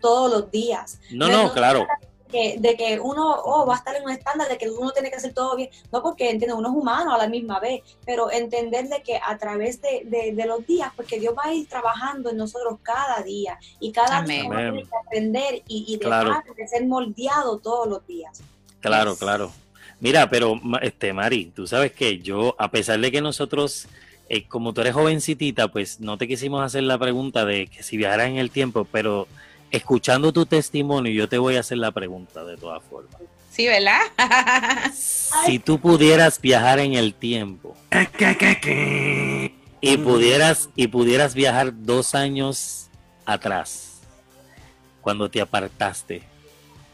todos los días. No, No, no, no, claro, Que, de que uno oh, va a estar en un estándar de que uno tiene que hacer todo bien. No porque entiende, uno es humano a la misma vez, pero entender de que a través de, de- de los días, porque Dios va a ir trabajando en nosotros cada día y cada Amén. día tiene que aprender y, y Claro. de ser moldeado todos los días. claro, Yes. claro. Mira, pero este Mari, tú sabes que yo, a pesar de que nosotros, eh, como tú eres jovencitita, pues no te quisimos hacer la pregunta de que si viajaras en el tiempo, pero escuchando tu testimonio, yo te voy a hacer la pregunta de todas formas. Sí, ¿verdad? Si tú pudieras viajar en el tiempo y pudieras y pudieras viajar dos años atrás, cuando te apartaste,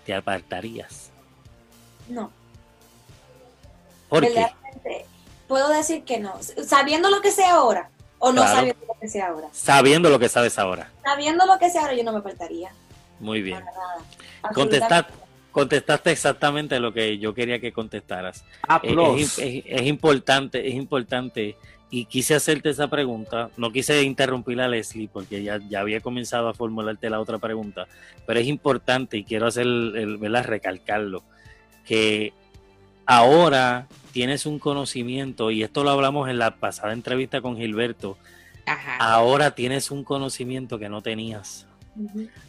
te apartarías. No. ¿Por qué? puedo decir que no. Sabiendo lo que sé ahora, o no Claro. sabiendo lo que sé ahora. Sabiendo lo que sabes ahora. Sabiendo lo que sé ahora, yo no me faltaría. Muy bien. Para nada. Contestar, Absolutamente. contestaste exactamente lo que yo quería que contestaras. Eh, Aplausos. Es, es- es importante, es importante. Y quise hacerte esa pregunta. No quise interrumpir a Leslie porque ya, ya había comenzado a formularte la otra pregunta. Pero es importante y quiero hacer, el, recalcarlo. Que ahora tienes un conocimiento, y esto lo hablamos en la pasada entrevista con Gilberto. Ajá. Ahora tienes un conocimiento que no tenías.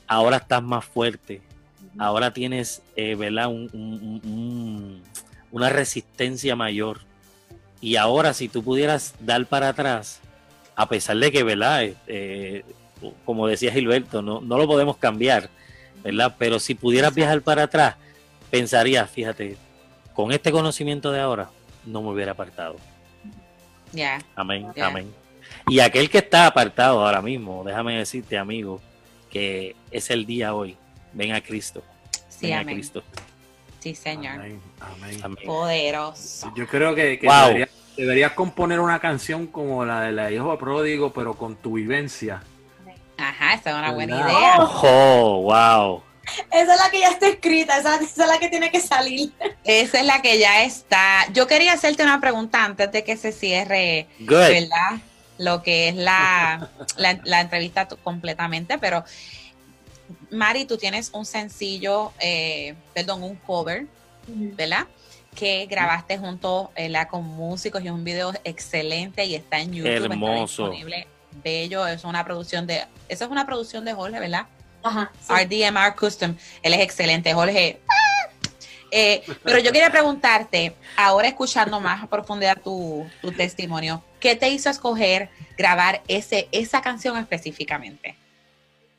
Ahora estás más fuerte ahora tienes, eh, ¿verdad? Un- un- un- una resistencia mayor. Y ahora, si tú pudieras dar para atrás, a pesar de que, ¿verdad? Eh, eh, como decía Gilberto, no, no lo podemos cambiar, ¿verdad? Pero si pudieras viajar para atrás, pensarías, fíjate, con este conocimiento de ahora, no me hubiera apartado. Ya. Amén, amén. Y aquel que está apartado ahora mismo, déjame decirte, amigo, que es el día hoy. Ven a Cristo. Sí, Ven a amén. Cristo. Sí, señor. Amén, amén. Amén. Poderoso. Yo creo que, que Wow. deberías, deberías componer una canción como la de la hijo pródigo, pero con tu vivencia. Ajá, esa es una buena ¿Verdad? idea. Oh, wow. Esa es la que ya está escrita, esa, esa es la que tiene que salir. Esa es la que ya está. Yo quería hacerte una pregunta antes de que se cierre, Good. ¿verdad? Lo que es la, la, la entrevista completamente, pero Mari, tú tienes un sencillo, eh, perdón, un cover, ¿verdad? Que grabaste junto ¿verdad? con músicos y es un video excelente y está en YouTube. está Hermoso. disponible, bello, es una producción de, esa es una producción de Jorge, ¿verdad? Ajá. sí. RDMR Custom. Él es excelente, Jorge. Eh, pero yo quería preguntarte, ahora escuchando más a profundidad tu, tu testimonio, ¿qué te hizo escoger grabar ese, esa canción específicamente?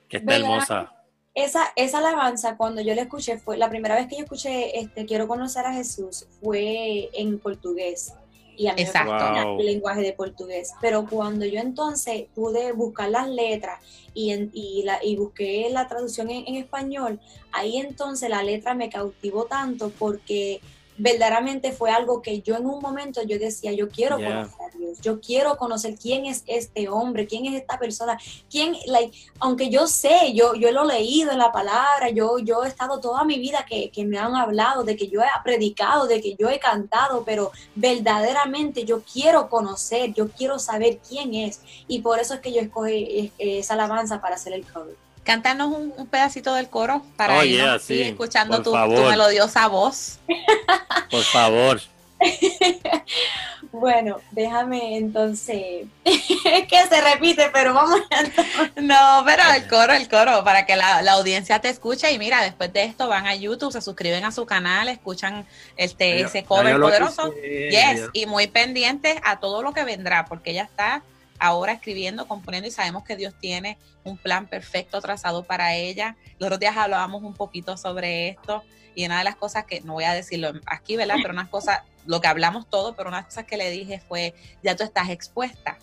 Que está ¿Verdad? hermosa. Esa, esa alabanza, cuando yo la escuché, fue la primera vez que yo escuché este, Quiero conocer a Jesús, fue en portugués. Y a mí Exacto. me fascina Wow. el lenguaje de portugués. Pero cuando yo entonces pude buscar las letras y, en- y, la, y busqué la traducción en, en español, ahí entonces la letra me cautivó tanto porque verdaderamente fue algo que yo en un momento yo decía, yo quiero Yeah. conocer a Dios, yo quiero conocer quién es este hombre, quién es esta persona, quién, like, aunque yo sé, yo, yo lo he leído en la palabra, yo, yo he estado toda mi vida que, que me han hablado, de que yo he predicado, de que yo he cantado, pero verdaderamente yo quiero conocer, yo quiero saber quién es. Y por eso es que yo escogí eh, esa alabanza para hacer el cover. Cántanos un, un pedacito del coro para Oh, yeah, sí, escuchando tu, tu melodiosa voz. Por favor. Bueno, déjame entonces, es que se repite, pero vamos a... No, pero el coro, el coro, para que la, la audiencia te escuche y mira, después de esto van a YouTube, se suscriben a su canal, escuchan este Ya- ese ya cover poderoso. Yes, ya- y muy pendientes a todo lo que vendrá, porque ella está ahora escribiendo, componiendo y sabemos que Dios tiene un plan perfecto trazado para ella. Los otros días hablábamos un poquito sobre esto y una de las cosas que, no voy a decirlo aquí, ¿verdad? Pero unas cosas, lo que hablamos todo, pero una cosas que le dije fue, ya tú estás expuesta.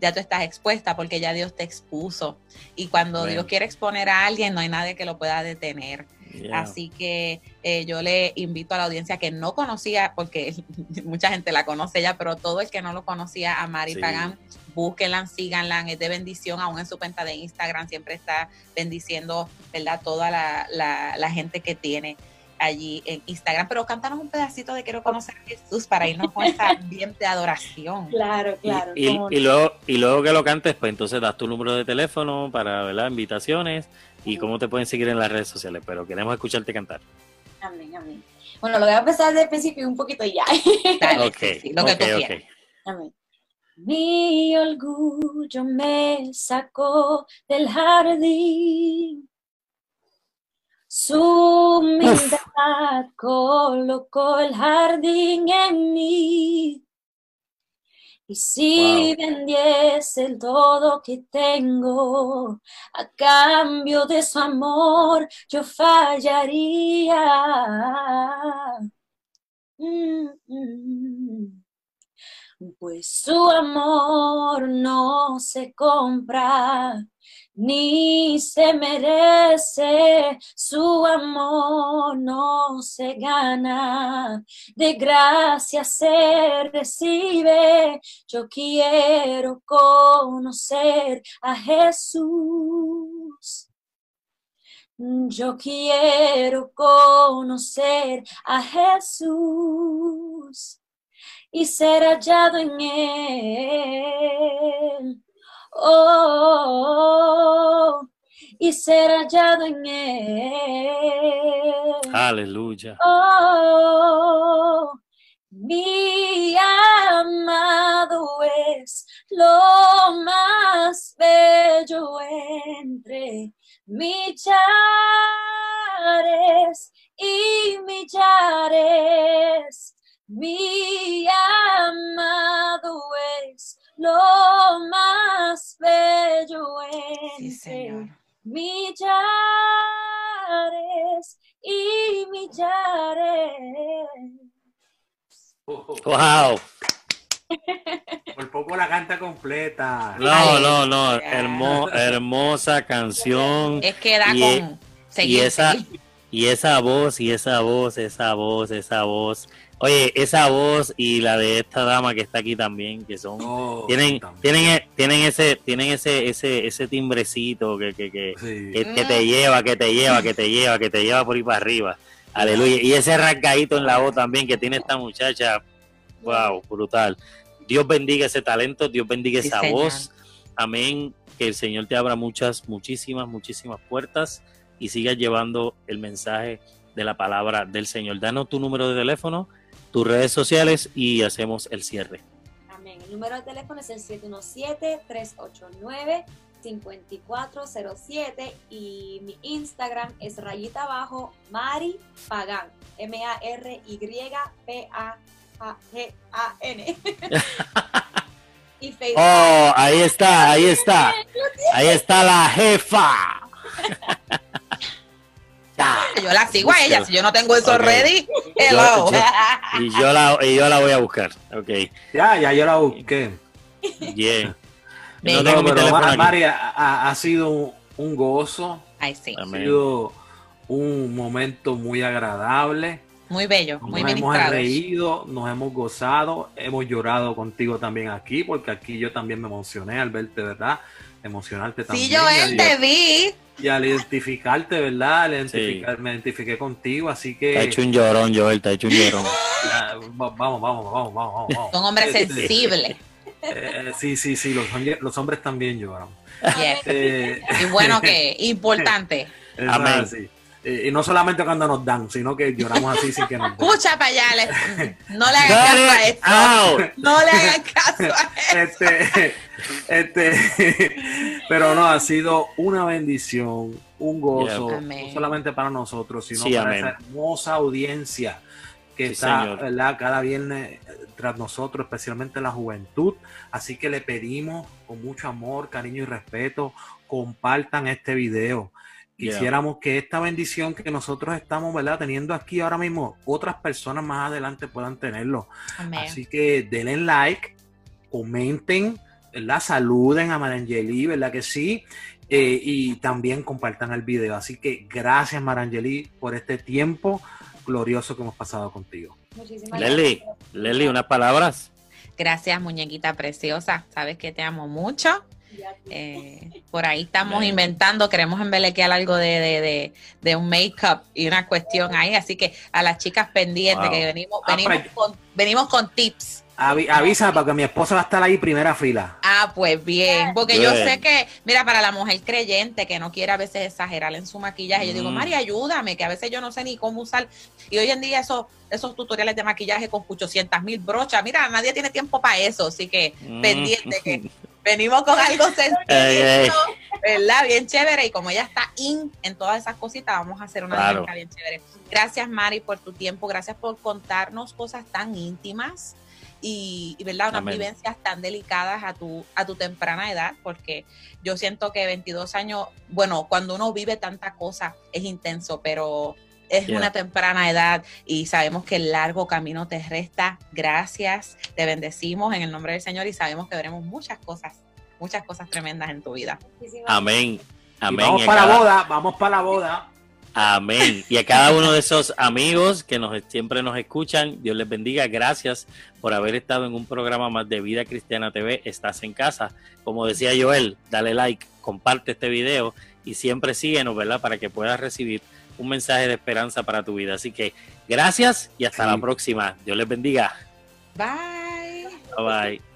Ya tú estás expuesta porque ya Dios te expuso. Y cuando Bueno. Dios quiere exponer a alguien, no hay nadie que lo pueda detener. Yeah. Así que eh, yo le invito a la audiencia que no conocía, porque mucha gente la conoce ya, pero todo el que no lo conocía a Mari Sí. Pagán, búsquenla, síganla, es de bendición, aún en su cuenta de Instagram siempre está bendiciendo, ¿verdad? Toda la, la- la gente que tiene allí en Instagram. Pero cántanos un pedacito de Quiero conocer a Jesús para irnos con ese ambiente de adoración. Claro, claro. y luego, y luego que lo cantes, pues entonces das tu número de teléfono para ¿verdad? invitaciones y cómo te pueden seguir en las redes sociales. Pero queremos escucharte cantar. Amén, amén. Bueno, lo voy a empezar desde el principio un poquito y ya. Dale, Ok, sí, sí, lo que ok, tú ok. quieras. Amén. Mi orgullo me sacó del jardín. Su humildad colocó el jardín en mí. Y si vendiese el todo que tengo a cambio de su amor, yo fallaría. Mm, mm. Pues su amor no se compra ni se merece, su amor no se gana, de gracia se recibe. Yo quiero conocer a Jesús. Yo quiero conocer a Jesús y ser hallado en él. Oh, y ser hallado en él. Aleluya. Oh, mi amado es lo más bello entre millares y millares. Mi amado es lo más bello Sí, entre Señor. millares y millares. Wow. Por poco la canta completa. No, Ay, no, no. hermo- hermosa canción. Es que da Y con e- seguir, y esa seguir. y esa voz y esa voz esa voz esa voz oye esa voz y la de esta dama que está aquí también que son Oh, tienen también. tienen e- tienen ese tienen ese ese ese timbrecito que que, que, Sí. que- que te lleva que te lleva que te lleva que te lleva por ahí para arriba aleluya y ese rasgadito en la voz también que tiene esta muchacha wow brutal Dios bendiga ese talento Dios bendiga Sí, esa señor. voz amén que el Señor te abra muchas muchísimas muchísimas puertas y sigas llevando el mensaje de la palabra del Señor. Danos tu número de teléfono, tus redes sociales y hacemos el cierre. Amén. El número de teléfono es el 717-389-5407 y mi Instagram es rayita abajo Mari Pagán. M-A-R-Y-P-A-G-A-N. y Facebook. Oh, ahí está, ahí está. Ahí está la jefa. Yo la sigo a ella, si yo no tengo eso ready, hello. Yo- Y yo la, y yo la voy a buscar. Ok, Ya, ya yo la busqué. bien. Venga. No tengo mi pero teléfono. Mari, ha, sido un, un gozo, Ay, sí, ha sido un momento muy agradable. muy bello, muy nos hemos ministrado. reído, nos hemos gozado, hemos llorado contigo también aquí, porque aquí yo también me emocioné al verte, ¿verdad? Emocionarte también. Sí, yo te vi. Y al identificarte, ¿verdad? Al identificar, Me identifiqué contigo, así que... Te ha hecho un llorón, Joel, te ha hecho un llorón. Va- Vamos, vamos, vamos, vamos, vamos. Son hombres Este, sensibles. eh, sí, sí, sí, los, los hombres también lloran. Yes. Eh, Y bueno, que importante. Amén. así. Eh, y no solamente cuando nos dan, sino que lloramos así sin que nos den. Escucha para allá, no le hagan caso a esto. out. No le hagan caso a esto. este, este, pero no, ha sido una bendición, un gozo, Yeah. No solamente para nosotros, sino Sí, para amén. esa hermosa audiencia que Sí, está. ¿verdad? cada viernes eh, tras nosotros, especialmente la juventud. Así que le pedimos con mucho amor, cariño y respeto, compartan este video. Yeah. Quisiéramos que esta bendición que nosotros estamos ¿verdad? teniendo aquí ahora mismo, otras personas más adelante puedan tenerlo. Amén. Así que denle like, comenten, ¿verdad? Saluden a Marangeli, ¿verdad que sí? Eh, y también compartan el video. Así que gracias Marangeli por este tiempo glorioso que hemos pasado contigo. Muchísimas Leli, gracias. Leli, unas palabras. Gracias, muñequita preciosa. Sabes que te amo mucho. Eh, por ahí estamos inventando, queremos embelequear algo de, de, de, de un make-up y una cuestión ahí. Así que a las chicas pendientes Wow. que venimos, Ah, venimos, con, venimos con tips. Avi- avisa porque mi esposa va a estar ahí primera fila. Ah, pues bien, porque yo sé que, mira, para la mujer creyente que no quiere a veces exagerar en su maquillaje, yo digo. Mari, ayúdame, que a veces yo no sé ni cómo usar. Y hoy en día esos, esos tutoriales de maquillaje con 800 mil brochas, mira, nadie tiene tiempo para eso, así que Mm. pendiente que venimos con algo sencillo, Ey, ey. ¿verdad? Bien chévere. Y como ella está in en todas esas cositas, vamos a hacer una Claro. dinámica bien chévere. Gracias, Mari, por tu tiempo. Gracias por contarnos cosas tan íntimas y, y, ¿verdad? Unas Amén. vivencias tan delicadas a tu, a tu temprana edad, porque yo siento que 22 años, bueno, cuando uno vive tanta cosa es intenso, pero es Yeah. una temprana edad y sabemos que el largo camino te resta. Gracias, te bendecimos en el nombre del Señor y sabemos que veremos muchas cosas, muchas cosas tremendas en tu vida. Amén. Y Amén. vamos para la boda, vamos para la boda. Amén. Y a cada uno de esos amigos que nos siempre nos escuchan, Dios les bendiga. Gracias por haber estado en un programa más de Vida Cristiana TV. Estás en casa. Como decía Joel, dale like, comparte este video y siempre síguenos, ¿verdad? Para que puedas recibir un mensaje de esperanza para tu vida. Así que gracias y hasta Sí. la próxima. Dios les bendiga. Bye. Bye bye.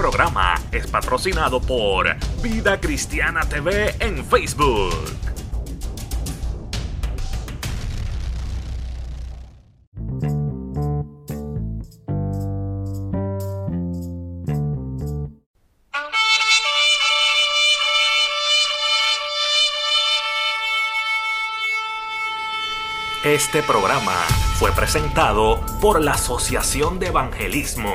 Programa es patrocinado por Vida Cristiana TV en Facebook. Este programa fue presentado por la Asociación de Evangelismo.